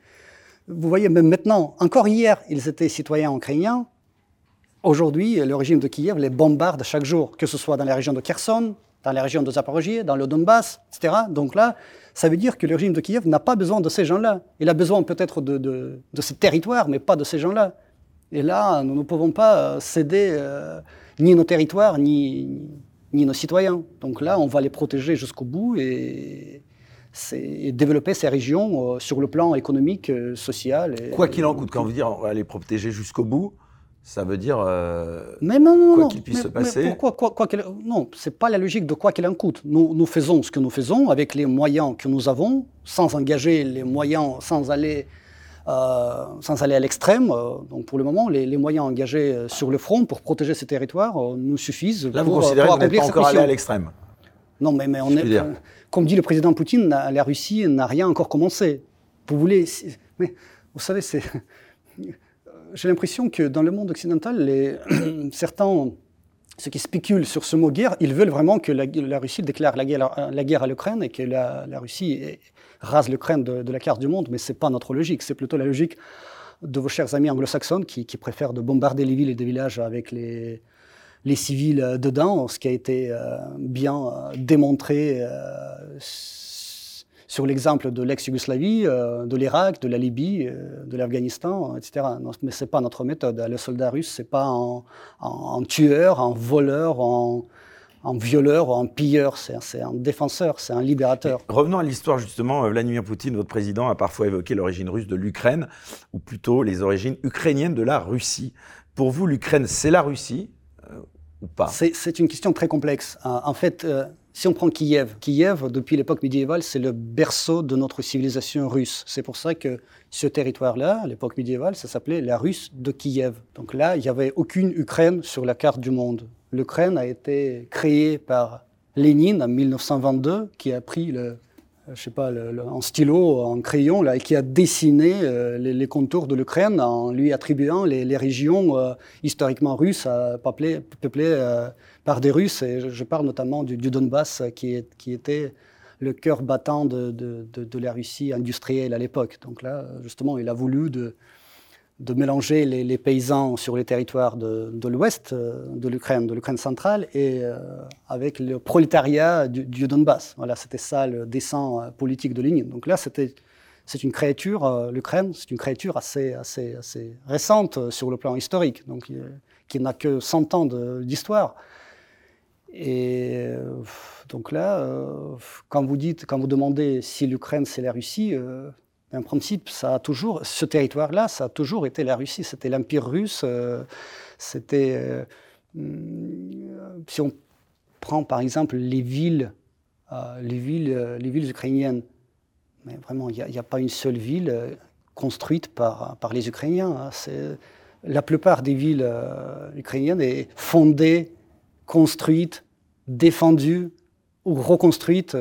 Vous voyez, même maintenant, encore hier, ils étaient citoyens ukrainiens. Aujourd'hui, le régime de Kiev les bombarde chaque jour, que ce soit dans la région de Kherson, dans les régions de Zaporozhye, dans le Donbass, etc. Donc là, ça veut dire que le régime de Kiev n'a pas besoin de ces gens-là. Il a besoin peut-être de, de, ces territoires, mais pas de ces gens-là. Et là, nous ne pouvons pas euh, céder euh, ni nos territoires, ni, ni nos citoyens. Donc là, on va les protéger jusqu'au bout et, développer ces régions euh, sur le plan économique, social. Et, Quoi qu'il en coûte, quand vous dites on va les protéger jusqu'au bout, ça veut dire euh, mais non, non, quoi qu'il puisse se passer. Mais pourquoi, quoi, quoi non, c'est pas la logique de quoi qu'il en coûte. Nous, nous faisons ce que nous faisons avec les moyens que nous avons, sans engager les moyens, sans aller, sans aller à l'extrême. Euh, donc pour le moment, les, les, moyens engagés euh, sur le front pour protéger ces territoires nous suffisent. Là, vous considérez qu'on n'est pas encore allé à l'extrême Non, mais, mais on est, comme dit le président Poutine, la Russie n'a rien encore commencé. Vous voulez, mais vous savez, c'est. J'ai l'impression que dans le monde occidental, les, certains, ceux qui spéculent sur ce mot guerre, ils veulent vraiment que la, Russie déclare la guerre, la guerre à l'Ukraine et que la, Russie rase l'Ukraine de, la carte du monde, mais ce n'est pas notre logique, c'est plutôt la logique de vos chers amis anglo-saxons qui, préfèrent de bombarder les villes et les villages avec les, les civils dedans, ce qui a été euh, bien euh, démontré euh, sur l'exemple de l'ex-Yougoslavie, euh, de l'Irak, de la Libye, euh, de l'Afghanistan, etc. mais ce n'est pas notre méthode. Le soldat russe, ce n'est pas un, tueur, un voleur, un, violeur, un pilleur, c'est un défenseur, c'est un libérateur. revenons à l'histoire justement, Vladimir Poutine, votre président, a parfois évoqué l'origine russe de l'Ukraine, ou plutôt les origines ukrainiennes de la Russie. Pour vous, l'Ukraine, c'est la Russie euh, ou pas? C'est une question très complexe. En fait, si on prend Kiev, Kiev, depuis l'époque médiévale, c'est le berceau de notre civilisation russe. C'est pour ça que ce territoire-là, à l'époque médiévale, ça s'appelait la Russe de Kiev. Donc là, il n'y avait aucune Ukraine sur la carte du monde. L'Ukraine a été créée par Lénine en 1922, qui a pris le, je sais pas, un stylo, un crayon, là, et qui a dessiné euh, les, contours de l'Ukraine en lui attribuant les, régions euh, historiquement russes, euh, peuplées, par des Russes. Je, parle notamment du, Donbass, qui, qui, était le cœur battant de, de la Russie industrielle à l'époque. Donc là, justement, il a voulu de, de mélanger les, paysans sur les territoires de, l'ouest euh, de l'Ukraine, de l'Ukraine centrale, et euh, avec le prolétariat du, Donbass. Voilà, c'était ça le dessin euh, politique de Lénine. Donc là, c'était, c'est une créature, l'Ukraine, c'est une créature assez, assez, assez récente sur le plan historique, donc qui n'a que 100 ans d'histoire. Et donc là, quand vous dites, quand vous demandez si l'Ukraine c'est la Russie, en principe, ça a toujours, ce territoire-là, ça a toujours été la Russie. C'était l'Empire russe. Euh, c'était. Euh, hmm, si on prend par exemple les villes, euh, les villes, les villes ukrainiennes, mais vraiment, il n'y a, pas une seule ville construite par, par les Ukrainiens. Hein. La plupart des villes ukrainiennes sont fondées, construites, défendues ou reconstruites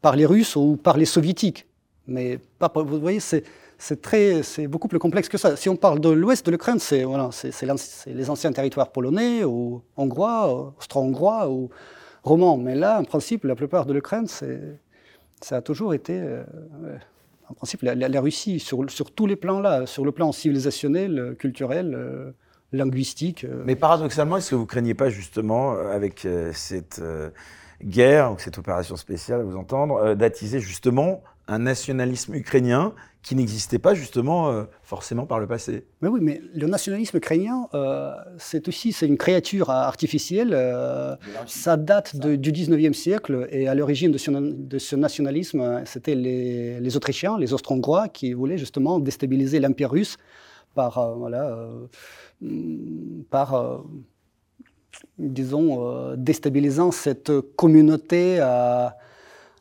par les Russes ou par les Soviétiques. Mais vous voyez, c'est beaucoup plus complexe que ça. Si on parle de l'ouest de l'Ukraine, c'est les anciens territoires polonais ou hongrois, austro-hongrois ou romans. Mais là, en principe, la plupart de l'Ukraine, ça a toujours été, euh, en principe, la, Russie sur, tous les plans là, sur le plan civilisationnel, culturel. Euh, linguistique. Euh. Mais paradoxalement, est-ce que vous craignez pas justement avec cette guerre ou cette opération spéciale, à vous entendre, d'attiser justement un nationalisme ukrainien qui n'existait pas justement euh, forcément par le passé. Mais oui, mais le nationalisme ukrainien, euh, c'est aussi c'est une créature artificielle. Euh, ça date du 19e siècle et à l'origine de, ce nationalisme, c'était les, Autrichiens, les Austro-Hongrois qui voulaient justement déstabiliser l'Empire russe par, voilà, par disons, déstabilisant cette communauté à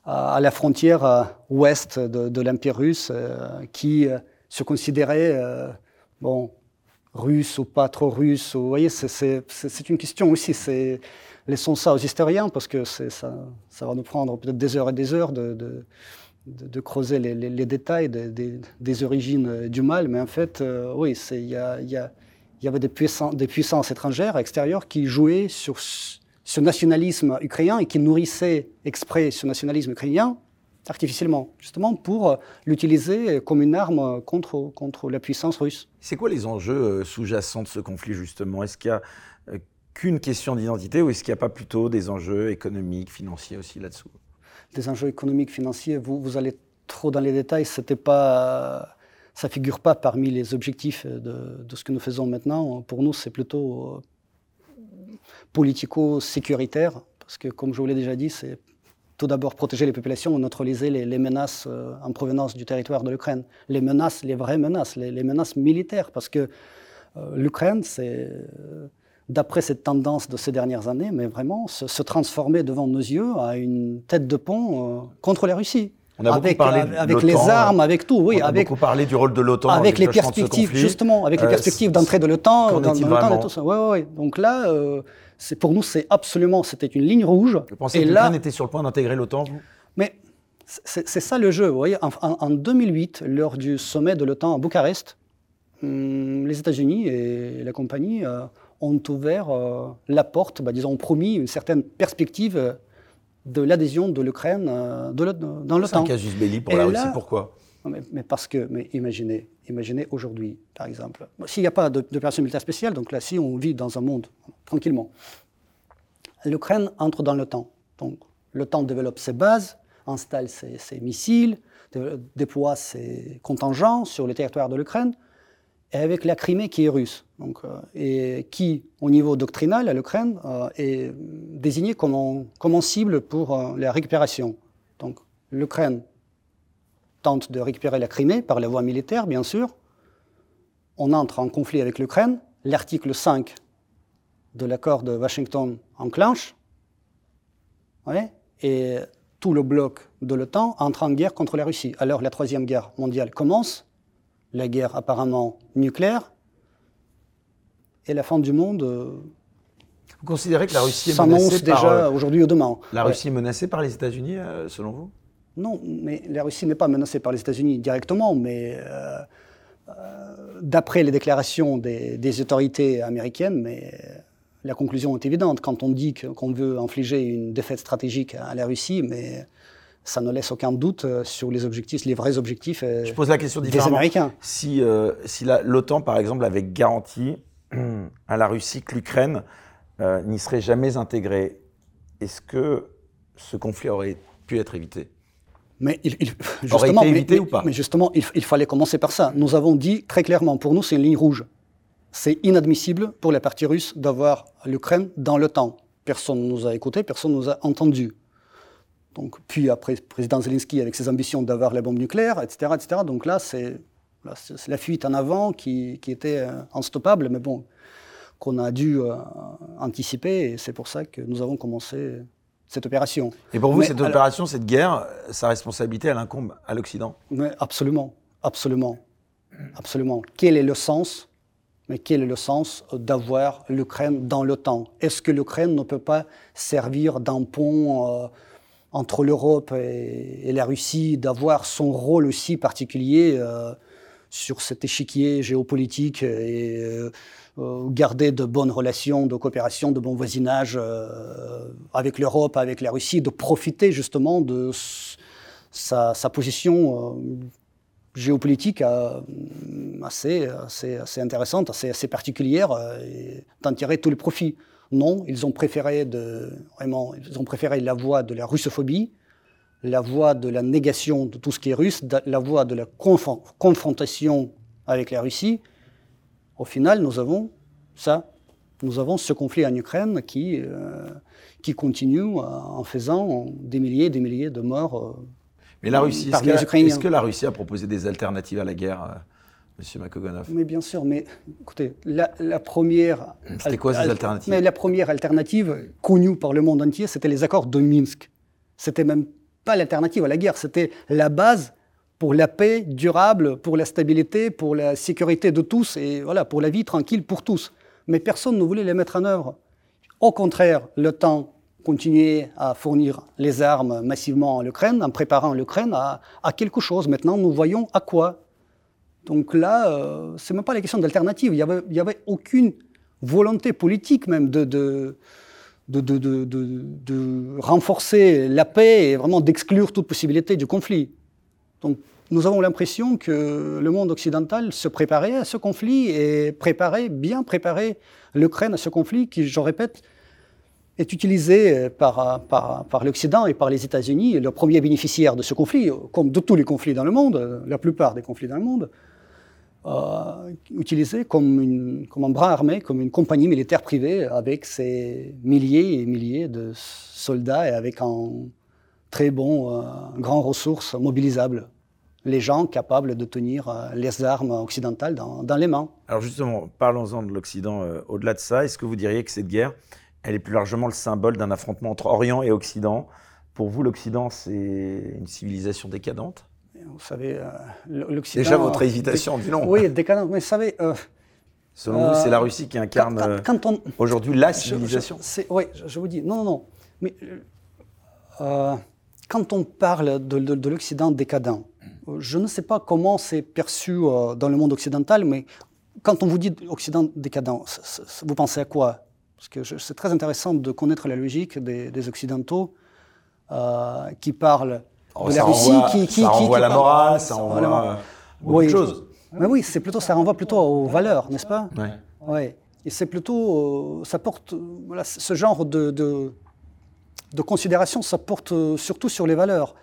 à la frontière euh, ouest de, l'Empire russe, euh, qui euh, se considérait, bon, russe ou pas trop russe. Vous voyez, c'est une question aussi. Laissons ça aux historiens, parce que ça, va nous prendre peut-être des heures et des heures de, creuser les, détails des origines du mal. Mais en fait, oui, il y, avait des puissances étrangères, extérieures, qui jouaient sur ce nationalisme ukrainien et qui nourrissait exprès ce nationalisme ukrainien artificiellement, justement pour euh, l'utiliser comme une arme contre, contre la puissance russe. C'est quoi les enjeux euh, sous-jacents de ce conflit, justement? Est-ce qu'il n'y a euh, qu'une question d'identité ou est-ce qu'il n'y a pas plutôt des enjeux économiques, financiers aussi là-dessous? Des enjeux économiques, financiers, vous, vous allez trop dans les détails, c'était pas ça ne figure pas parmi les objectifs de, de, ce que nous faisons maintenant. Pour nous, c'est plutôt politico-sécuritaire, parce que comme je vous l'ai déjà dit, c'est tout d'abord protéger les populations, neutraliser les, les menaces euh, en provenance du territoire de l'Ukraine. Les menaces, les vraies menaces, les, menaces militaires, parce que euh, l'Ukraine, c'est, euh, d'après cette tendance de ces dernières années, mais vraiment se, transformer devant nos yeux à une tête de pont contre la Russie. On a avec, parlé avec les armes, avec tout, oui. On a avec, beaucoup parlé du rôle de l'OTAN. Avec les perspectives, justement, avec les perspectives d'entrée de l'OTAN, dans, l'OTAN et tout ça. Oui, oui, oui. Donc là, pour nous, c'est absolument, c'était une ligne rouge. Vous pensez que l'Ukraine était sur le point d'intégrer l'OTAN, vous? Mais c'est ça le jeu. Vous voyez, en, 2008, lors du sommet de l'OTAN à Bucarest, hum, les États-Unis et la compagnie euh, ont ouvert euh, la porte, bah, disons, ont promis une certaine perspective euh, de l'adhésion de l'Ukraine dans l'OTAN. C'est un casus belli pour la Russie, pourquoi? Mais, parce que, imaginez, imaginez aujourd'hui, par exemple, s'il n'y a pas d'opération militaire spéciale, donc là, si on vit dans un monde tranquillement, l'Ukraine entre dans l'OTAN. Donc, l'OTAN développe ses bases, installe ses, missiles, déploie ses contingents sur le territoire de l'Ukraine, et avec la Crimée qui est russe, donc, euh, et qui, au niveau doctrinal, à l'Ukraine, euh, est désignée comme, comme cible pour euh, la récupération. Donc, l'Ukraine tente de récupérer la Crimée par la voie militaire, bien sûr. On entre en conflit avec l'Ukraine. L'article 5 de l'accord de Washington enclenche. Ouais, et tout le bloc de l'OTAN entre en guerre contre la Russie. Alors la Troisième Guerre mondiale commence, la guerre apparemment nucléaire, et la fin du monde. Euh, vous considérez que la Russie est menacée par, déjà euh, aujourd'hui ou demain La Russie est menacée par les États-Unis, euh, selon vous? Non, mais la Russie n'est pas menacée par les États-Unis directement, mais d'après les déclarations des, des, autorités américaines, mais la conclusion est évidente. Quand on dit qu'on veut infliger une défaite stratégique à la Russie, mais ça ne laisse aucun doute euh, sur les objectifs, les vrais objectifs euh, Je pose la question des Américains. Si, euh, si l'OTAN, par exemple, avait garanti à la Russie que l'Ukraine n'y serait jamais intégrée, est-ce que ce conflit aurait pu être évité? Mais il, justement, aurait été évité ou pas mais justement, il, fallait commencer par ça. Nous avons dit très clairement, pour nous, c'est une ligne rouge. C'est inadmissible pour la partie russe d'avoir l'Ukraine dans l'OTAN. Personne ne nous a écoutés, personne ne nous a entendus. Donc, puis après, le président Zelensky avec ses ambitions d'avoir la bombe nucléaire, etc. etc. donc là, c'est la fuite en avant qui, était euh, instoppable, mais bon, qu'on a dû euh, anticiper, et c'est pour ça que nous avons commencé cette opération. Et pour vous, cette opération, cette guerre, sa responsabilité, elle incombe à l'Occident? Absolument, absolument, absolument. Quel est le sens? Mais quel est le sens d'avoir l'Ukraine dans l'OTAN? Est-ce que l'Ukraine ne peut pas servir d'un pont euh, entre l'Europe et, la Russie, d'avoir son rôle aussi particulier euh, sur cet échiquier géopolitique et euh, garder de bonnes relations de coopération, de bon voisinage avec l'Europe, avec la Russie, de profiter justement de sa, position géopolitique euh, assez, assez, intéressante, assez, particulière, euh, et d'en tirer tous les profits. Non, ils ont préféré vraiment, ils ont préféré la voie de la russophobie, la voie de la négation de tout ce qui est russe, la voie de la confrontation avec la Russie. Au final, nous avons ça. Nous avons ce conflit en Ukraine qui, euh, qui continue en faisant des milliers et des milliers de morts mais la Russie, est-ce que, la Russie a proposé des alternatives à la guerre euh, Monsieur Makogonov Oui, bien sûr, mais écoutez, la, première. C'était quoi ces alternatives? mais La première alternative connue par le monde entier, c'était les accords de Minsk. C'était même pas l'alternative à la guerre, c'était la base pour la paix durable, pour la stabilité, pour la sécurité de tous et voilà, pour la vie tranquille pour tous. Mais personne ne voulait les mettre en œuvre. Au contraire, le temps continuer à fournir les armes massivement à l'Ukraine, en préparant l'Ukraine à, quelque chose. Maintenant, nous voyons à quoi. Donc là, euh, ce n'est même pas la question d'alternative. Il n'y avait, aucune volonté politique même de, de, de, renforcer la paix et vraiment d'exclure toute possibilité du conflit. Donc nous avons l'impression que le monde occidental se préparait à ce conflit et préparait, bien préparait l'Ukraine à ce conflit qui, je répète, est utilisé par, par, par l'Occident et par les États-Unis, le premier bénéficiaire de ce conflit, comme de tous les conflits dans le monde, la plupart des conflits dans le monde, euh, utilisé comme, une, comme un bras armé, comme une compagnie militaire privée avec ses milliers et milliers de soldats et avec un très bon, euh, grand ressources mobilisables. Les gens capables de tenir euh, les armes occidentales dans, dans, les mains. Alors justement, parlons-en de l'Occident. Au-delà de ça, est-ce que vous diriez que cette guerre, elle est plus largement le symbole d'un affrontement entre Orient et Occident? Pour vous, l'Occident, c'est une civilisation décadente? Vous savez, euh, l'Occident... Déjà, votre hésitation du nom. Oui, décadente, mais vous savez... Euh, Selon vous, c'est la Russie qui incarne euh, aujourd'hui la civilisation? Oui, je, vous dis, non, non, non. Mais quand on parle de, l'Occident décadent, je ne sais pas comment c'est perçu euh, dans le monde occidental, mais quand on vous dit Occident décadent, vous pensez à quoi? Parce que c'est très intéressant de connaître la logique des, Occidentaux euh, qui parlent oh, de la Russie, qui, qui, ça renvoie la morale, ça renvoie beaucoup oui, de choses. Mais oui, c'est plutôt, ça renvoie plutôt aux valeurs, n'est-ce pas? Oui. Ouais. Et c'est plutôt, ça porte, voilà, ce genre de, de, de considération, ça porte surtout sur les valeurs.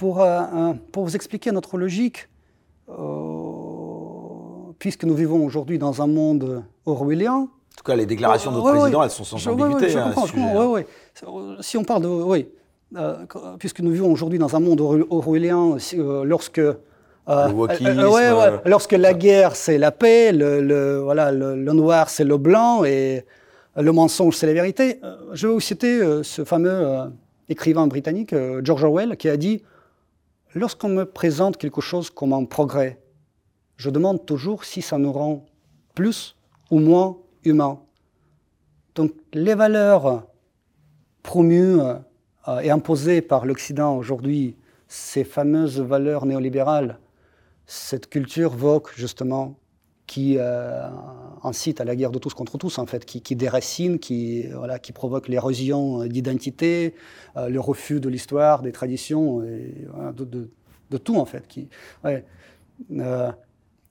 Pour, euh, pour vous expliquer notre logique, euh, puisque nous vivons aujourd'hui dans un monde orwellien. En tout cas, les déclarations de notre président, elles sont sans ambiguïté. Oui, oui. Si on parle de. Oui. Euh, puisque nous vivons aujourd'hui dans un monde orwellien, lorsque lorsque la guerre c'est la paix, le, voilà, le, noir c'est le blanc et le mensonge c'est la vérité. Je vais vous citer ce fameux écrivain britannique George Orwell qui a dit Lorsqu'on me présente quelque chose comme un progrès, je demande toujours si ça nous rend plus ou moins humains. Donc les valeurs promues et imposées par l'Occident aujourd'hui, ces fameuses valeurs néolibérales, cette culture voque justement qui euh, incite à la guerre de tous contre tous, en fait, qui, déracine, qui, voilà, qui provoque l'érosion d'identité, euh, le refus de l'histoire, des traditions, de, tout, en fait. Qui, euh,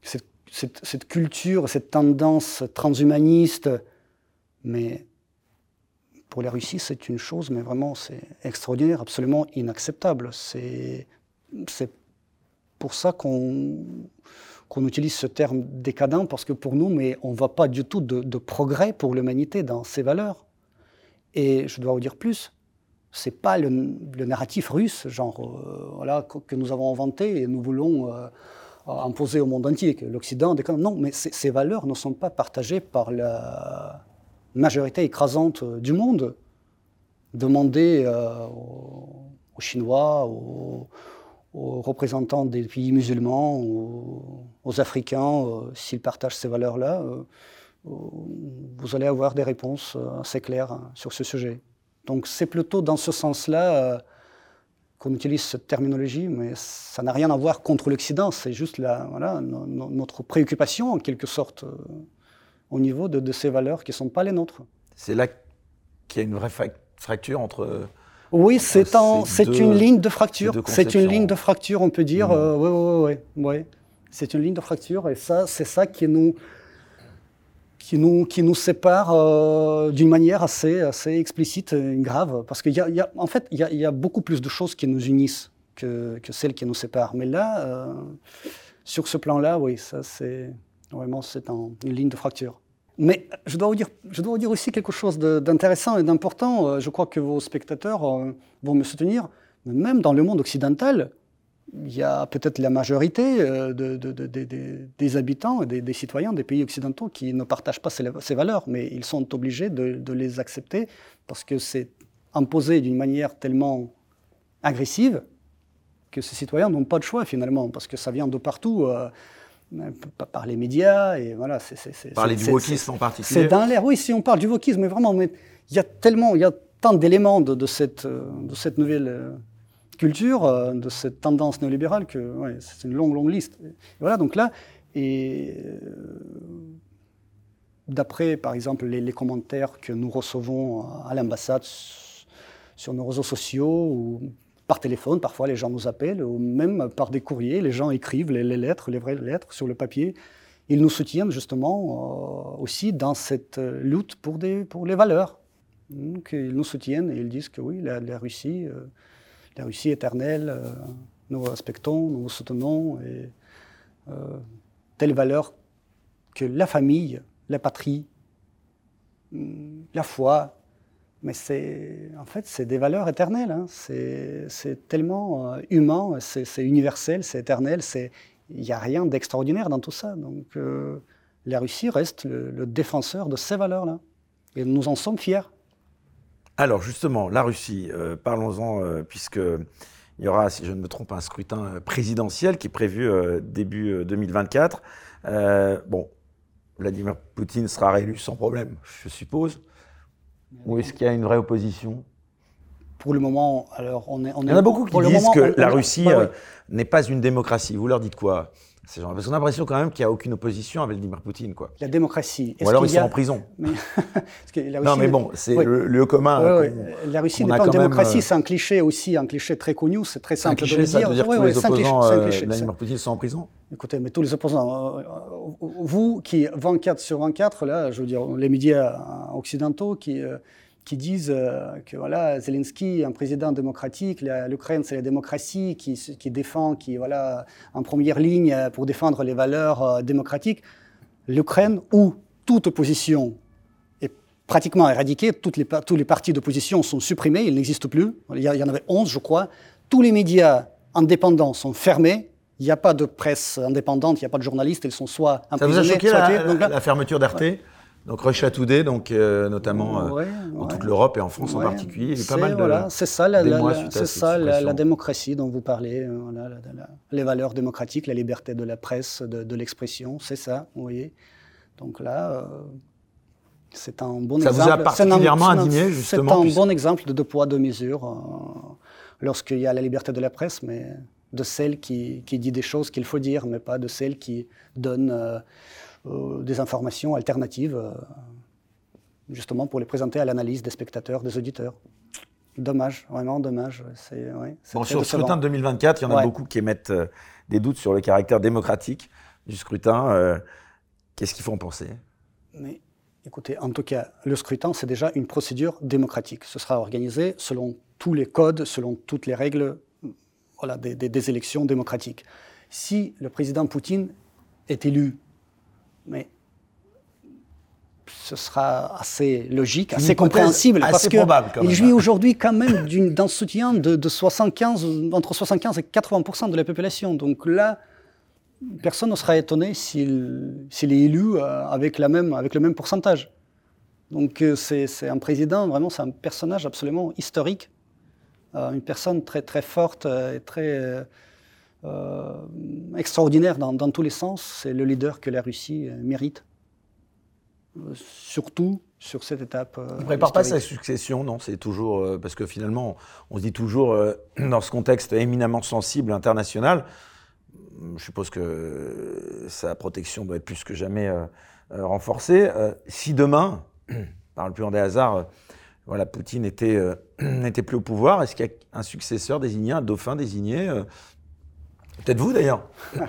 cette, cette, culture, cette tendance transhumaniste, mais pour la Russie, c'est une chose, mais vraiment, c'est extraordinaire, absolument inacceptable. C'est pour ça qu'on qu'on utilise ce terme décadent, parce que pour nous, mais on ne voit pas du tout de, progrès pour l'humanité dans ses valeurs. Et je dois vous dire plus, c'est pas le, narratif russe, genre, euh, voilà, que, nous avons inventé et nous voulons euh, imposer au monde entier, que l'Occident décadent. Non, mais ces valeurs ne sont pas partagées par la majorité écrasante du monde. Demandez euh, aux Chinois, aux, aux représentants des pays musulmans, aux, Africains, euh, s'ils partagent ces valeurs-là, euh, euh, vous allez avoir des réponses assez claires hein, sur ce sujet. Donc c'est plutôt dans ce sens-là qu'on utilise cette terminologie, mais ça n'a rien à voir contre l'Occident, c'est juste la, voilà, notre préoccupation en quelque sorte au niveau de, de, ces valeurs qui ne sont pas les nôtres. C'est là qu'il y a une vraie fracture entre oui, c'est une ligne de fracture. C'est une ligne de fracture, on peut dire. Oui, oui, oui. C'est une ligne de fracture et ça, c'est ça qui nous, qui nous, qui nous sépare euh, d'une manière assez, assez explicite et grave. Parce qu'en y a, en fait, il y, a, beaucoup plus de choses qui nous unissent que, que celles qui nous séparent. Mais là, euh, sur ce plan-là, oui, ça, c'est vraiment c'est une ligne de fracture. Mais je dois vous dire, je dois vous dire aussi quelque chose d'intéressant et d'important. Euh, je crois que vos spectateurs vont me soutenir. Même dans le monde occidental, il y a peut-être la majorité euh, de, des habitants, des, des, citoyens des pays occidentaux qui ne partagent pas ces, valeurs, mais ils sont obligés de, les accepter parce que c'est imposé d'une manière tellement agressive que ces citoyens n'ont pas de choix finalement, parce que ça vient de partout par les médias et voilà. c'est Parler du wokisme en particulier. C'est dans l'air. Oui, si on parle du wokisme, mais vraiment, mais il y a tellement, il y a tant d'éléments de, cette, de cette nouvelle euh, culture, euh, de cette tendance néolibérale que c'est une longue, longue liste. voilà, donc là, et euh, d'après, par exemple, les, commentaires que nous recevons à l'ambassade sur nos réseaux sociaux ou par téléphone, parfois les gens nous appellent, ou même par des courriers, les gens écrivent les, lettres, les vraies lettres sur le papier. Ils nous soutiennent justement euh, aussi dans cette lutte pour, des, pour les valeurs. Donc, ils nous soutiennent et ils disent que oui, la, Russie, la Russie éternelle, nous respectons, nous soutenons, et telle valeur que la famille, la patrie, hum, la foi, mais c'est, en fait, c'est des valeurs éternelles. Hein. C'est, tellement euh, humain, c'est, universel, c'est éternel. il n'y a rien d'extraordinaire dans tout ça. Donc, euh, la Russie reste le, défenseur de ces valeurs-là. Et nous en sommes fiers. Alors, justement, la Russie, euh, parlons-en, puisque il y aura, si je ne me trompe, un scrutin présidentiel qui est prévu début 2024. bon, Vladimir Poutine sera réélu sans problème, je suppose. Ou est-ce qu'il y a une vraie opposition? Pour le moment, alors on est. On Il y en a beaucoup qui disent que la Russie bah euh, n'est pas une démocratie. Vous leur dites quoi? Parce qu'on a l'impression quand même qu'il n'y a aucune opposition à Vladimir Poutine. Quoi. La démocratie. Ou alors ils sont en prison. non, mais bon, c'est le lieu commun. La Russie n'est pas une démocratie, euh, c'est un cliché aussi, un cliché très connu, c'est très simple cliché, de le ça dire. Veut dire que tous les opposants à euh, Vladimir Poutine sont en prison Écoutez, mais tous les opposants, vous qui 24 sur 24, là, je veux dire, les médias occidentaux qui qui disent euh, que voilà, Zelensky est un président démocratique, l'Ukraine c'est la démocratie qui, qui, défend, qui voilà, en première ligne pour défendre les valeurs euh, démocratiques. L'Ukraine, où toute opposition est pratiquement éradiquée, toutes les, tous les partis d'opposition sont supprimés, ils n'existent plus. Il y, en avait 11, je crois. Tous les médias indépendants sont fermés. Il n'y a pas de presse indépendante, il n'y a pas de journalistes, ils sont soit emprisonnés, Ça vous a choqué la, la, fermeture d'Arte? Donc Today, donc euh, notamment euh, dans toute l'Europe et en France en particulier, il y a pas mal de voilà, c'est ça, la, c'est ça la, démocratie dont vous parlez, euh, voilà, les valeurs démocratiques, la liberté de la presse, de, l'expression, c'est ça, vous voyez. Donc là, c'est un bon ça exemple. Ça vous a particulièrement indigné, justement. C'est un bon exemple de deux poids deux mesures lorsqu'il y a la liberté de la presse, mais de celle qui, qui dit des choses qu'il faut dire, mais pas de celle qui donne des informations alternatives, euh, justement pour les présenter à l'analyse des spectateurs, des auditeurs. Dommage, vraiment dommage. bon, sur le scrutin de 2024, il y en a beaucoup qui émettent euh, des doutes sur le caractère démocratique du scrutin. Qu'est-ce qu'il faut en penser? Mais écoutez, en tout cas, le scrutin, c'est déjà une procédure démocratique. Ce sera organisé selon tous les codes, selon toutes les règles voilà, des, des élections démocratiques. Si le président Poutine est élu mais ce sera assez logique, assez compréhensible, assez parce qu'il jouit aujourd'hui quand même d'un soutien de, 75, entre 75 et 80% de la population. Donc là, personne ne sera étonné s'il est élu euh, avec, la même, avec le même pourcentage. Donc euh, c'est un président, vraiment, c'est un personnage absolument historique, euh, une personne très, très forte et très extraordinaire dans, tous les sens. C'est le leader que la Russie euh, mérite, euh, surtout sur cette étape. on ne prépare pas sa succession, non C'est toujours parce que finalement, on se dit toujours dans ce contexte éminemment sensible international. Je suppose que sa protection doit être plus que jamais renforcée. si demain, par le plus grand des hasards, voilà, Poutine n'était plus au pouvoir, est-ce qu'il y a un successeur désigné, un dauphin désigné Peut-être vous d'ailleurs.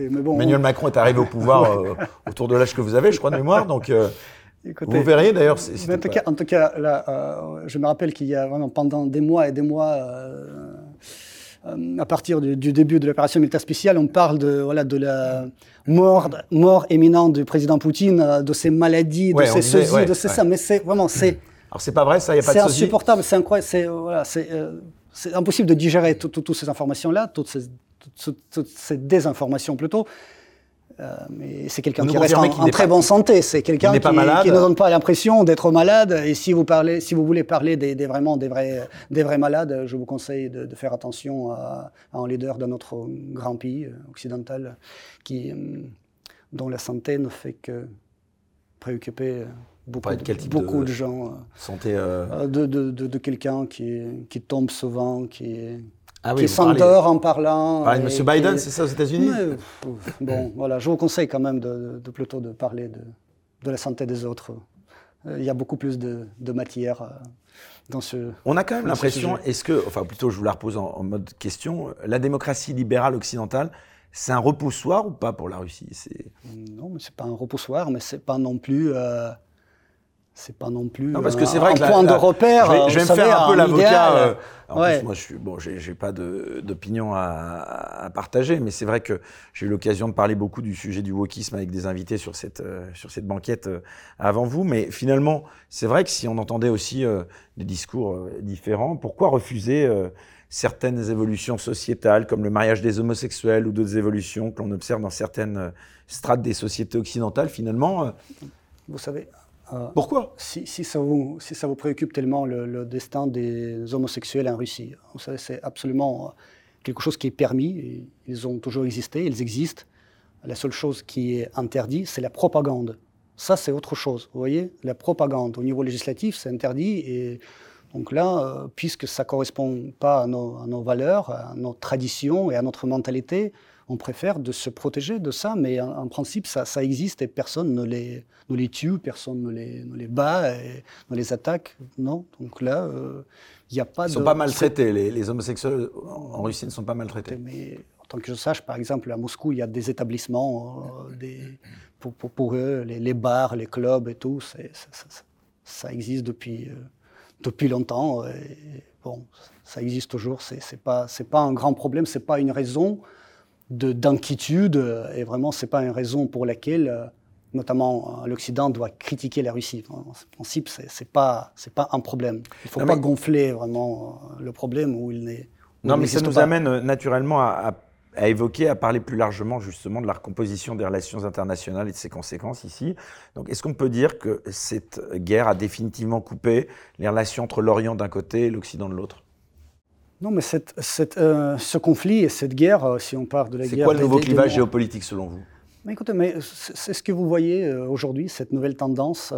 Emmanuel Macron est arrivé au pouvoir euh, autour de l'âge que vous avez, je crois, de mémoire. Donc, euh, vous verriez d'ailleurs. En, tout cas, là, euh, je me rappelle qu'il y a vraiment pendant des mois et des mois, à partir du, début de l'opération militaire spéciale, on parle de, voilà, de la mort, mort imminente du président Poutine, de ses maladies, de ses sosie, de ses ça. Mais c'est vraiment. Alors, c'est pas vrai, ça, il n'y a pas de C'est insupportable, c'est incroyable. C'est voilà, impossible de digérer toutes ces informations-là, toutes ces toute, cette désinformation plutôt. Euh, mais c'est quelqu'un qui reste en, très bonne santé. C'est quelqu'un qui, qui, ne donne pas l'impression d'être malade. Et si vous, parlez, si vous voulez parler des, vraiment des vrais, des vrais malades, je vous conseille de, faire attention à, un leader de notre grand pays euh, occidental qui, euh, dont la santé ne fait que préoccuper beaucoup, de, beaucoup de, gens. Santé De, de quelqu'un qui, qui tombe souvent, qui ah qui s'endort en parlant. Ah, Monsieur Biden, c'est ça aux États-Unis Bon, voilà, je vous conseille quand même de, plutôt de parler de, de, la santé des autres. Euh, il y a beaucoup plus de, matière euh, dans ce. On a quand même l'impression, est-ce que, enfin plutôt je vous la repose en, mode question, la démocratie libérale occidentale, c'est un repoussoir ou pas pour la Russie? Non, mais c'est pas un repoussoir, mais c'est pas non plus. Euh, c'est pas non plus parce que c'est vrai un que point de repère. Je vais, me faire un peu l'avocat. Euh, en plus, moi, je suis bon, j'ai pas d'opinion à, à, partager, mais c'est vrai que j'ai eu l'occasion de parler beaucoup du sujet du wokisme avec des invités sur cette euh, sur cette banquette euh, avant vous. Mais finalement, c'est vrai que si on entendait aussi des discours différents, pourquoi refuser certaines évolutions sociétales comme le mariage des homosexuels ou d'autres évolutions que l'on observe dans certaines strates des sociétés occidentales Finalement, vous savez, euh, Pourquoi si, ça vous, si ça vous préoccupe tellement le, destin des homosexuels en Russie, c'est absolument euh, quelque chose qui est permis. ils ont toujours existé, ils existent. La seule chose qui est interdite, c'est la propagande. Ça, c'est autre chose. Vous voyez, la propagande au niveau législatif, c'est interdit et Donc là, puisque ça ne correspond pas à nos, valeurs, à nos traditions et à notre mentalité, on préfère de se protéger de ça, mais en, principe, ça, existe et personne ne les, les tue, personne ne les, les bat, et ne les attaque. Non, donc là, il n'y a pas Ils ne sont pas maltraités, les, les, homosexuels en Russie ne sont pas maltraités. Mais tant que je sache, par exemple, à Moscou, il y a des établissements des, pour, pour, eux, les, bars, les clubs et tout, ça, ça, existe depuis, euh, depuis longtemps. Et bon, ça existe toujours. C'est n'est pas, pas un grand problème, c'est pas une raison d'inquiétude. Et vraiment, c'est pas une raison pour laquelle, euh, notamment l'Occident, doit critiquer la Russie. En principe, c'est pas, pas un problème. Il ne faut pas gonfler vraiment euh, le problème où il n'est. Non, mais ça nous amène naturellement à à évoquer, à parler plus largement justement de la recomposition des relations internationales et de ses conséquences ici. Donc, est-ce qu'on peut dire que cette guerre a définitivement coupé les relations entre l'Orient d'un côté et l'Occident de l'autre? Non, mais cette, euh, ce conflit et cette guerre, euh, si on parle de la guerre... C'est quoi le nouveau clivage géopolitique selon vous? Mais écoutez, mais c'est ce que vous voyez euh, aujourd'hui, cette nouvelle tendance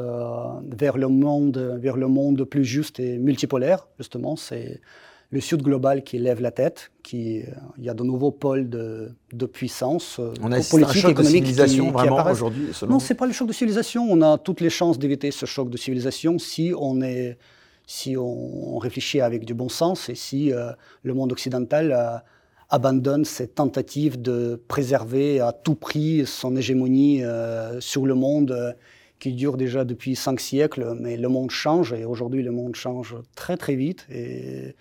vers le monde, vers le monde plus juste et multipolaire, justement. C'est le Sud global qui lève la tête, qui, euh, il y a de nouveaux pôles de, de puissance euh, on a politique, un choc économique de civilisation vraiment aujourd'hui Non, c'est pas le choc de civilisation. On a toutes les chances d'éviter ce choc de civilisation si on est, si on réfléchit avec du bon sens et si euh, le monde occidental abandonne cette tentative de préserver à tout prix son hégémonie sur le monde qui dure déjà depuis cinq siècles, mais le monde change et aujourd'hui le monde change très très vite. Et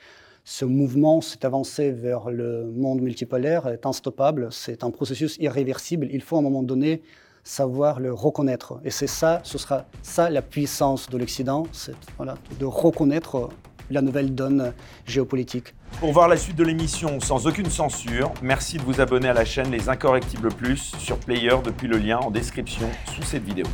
ce mouvement, cette avancée vers le monde multipolaire est instoppable, c'est un processus irréversible. Il faut à un moment donné savoir le reconnaître. Et c'est ça, ce sera ça la puissance de l'Occident, c'est de reconnaître la nouvelle donne géopolitique. Pour voir la suite de l'émission sans aucune censure, merci de vous abonner à la chaîne Les Incorrectibles Plus sur Player depuis le lien en description sous cette vidéo.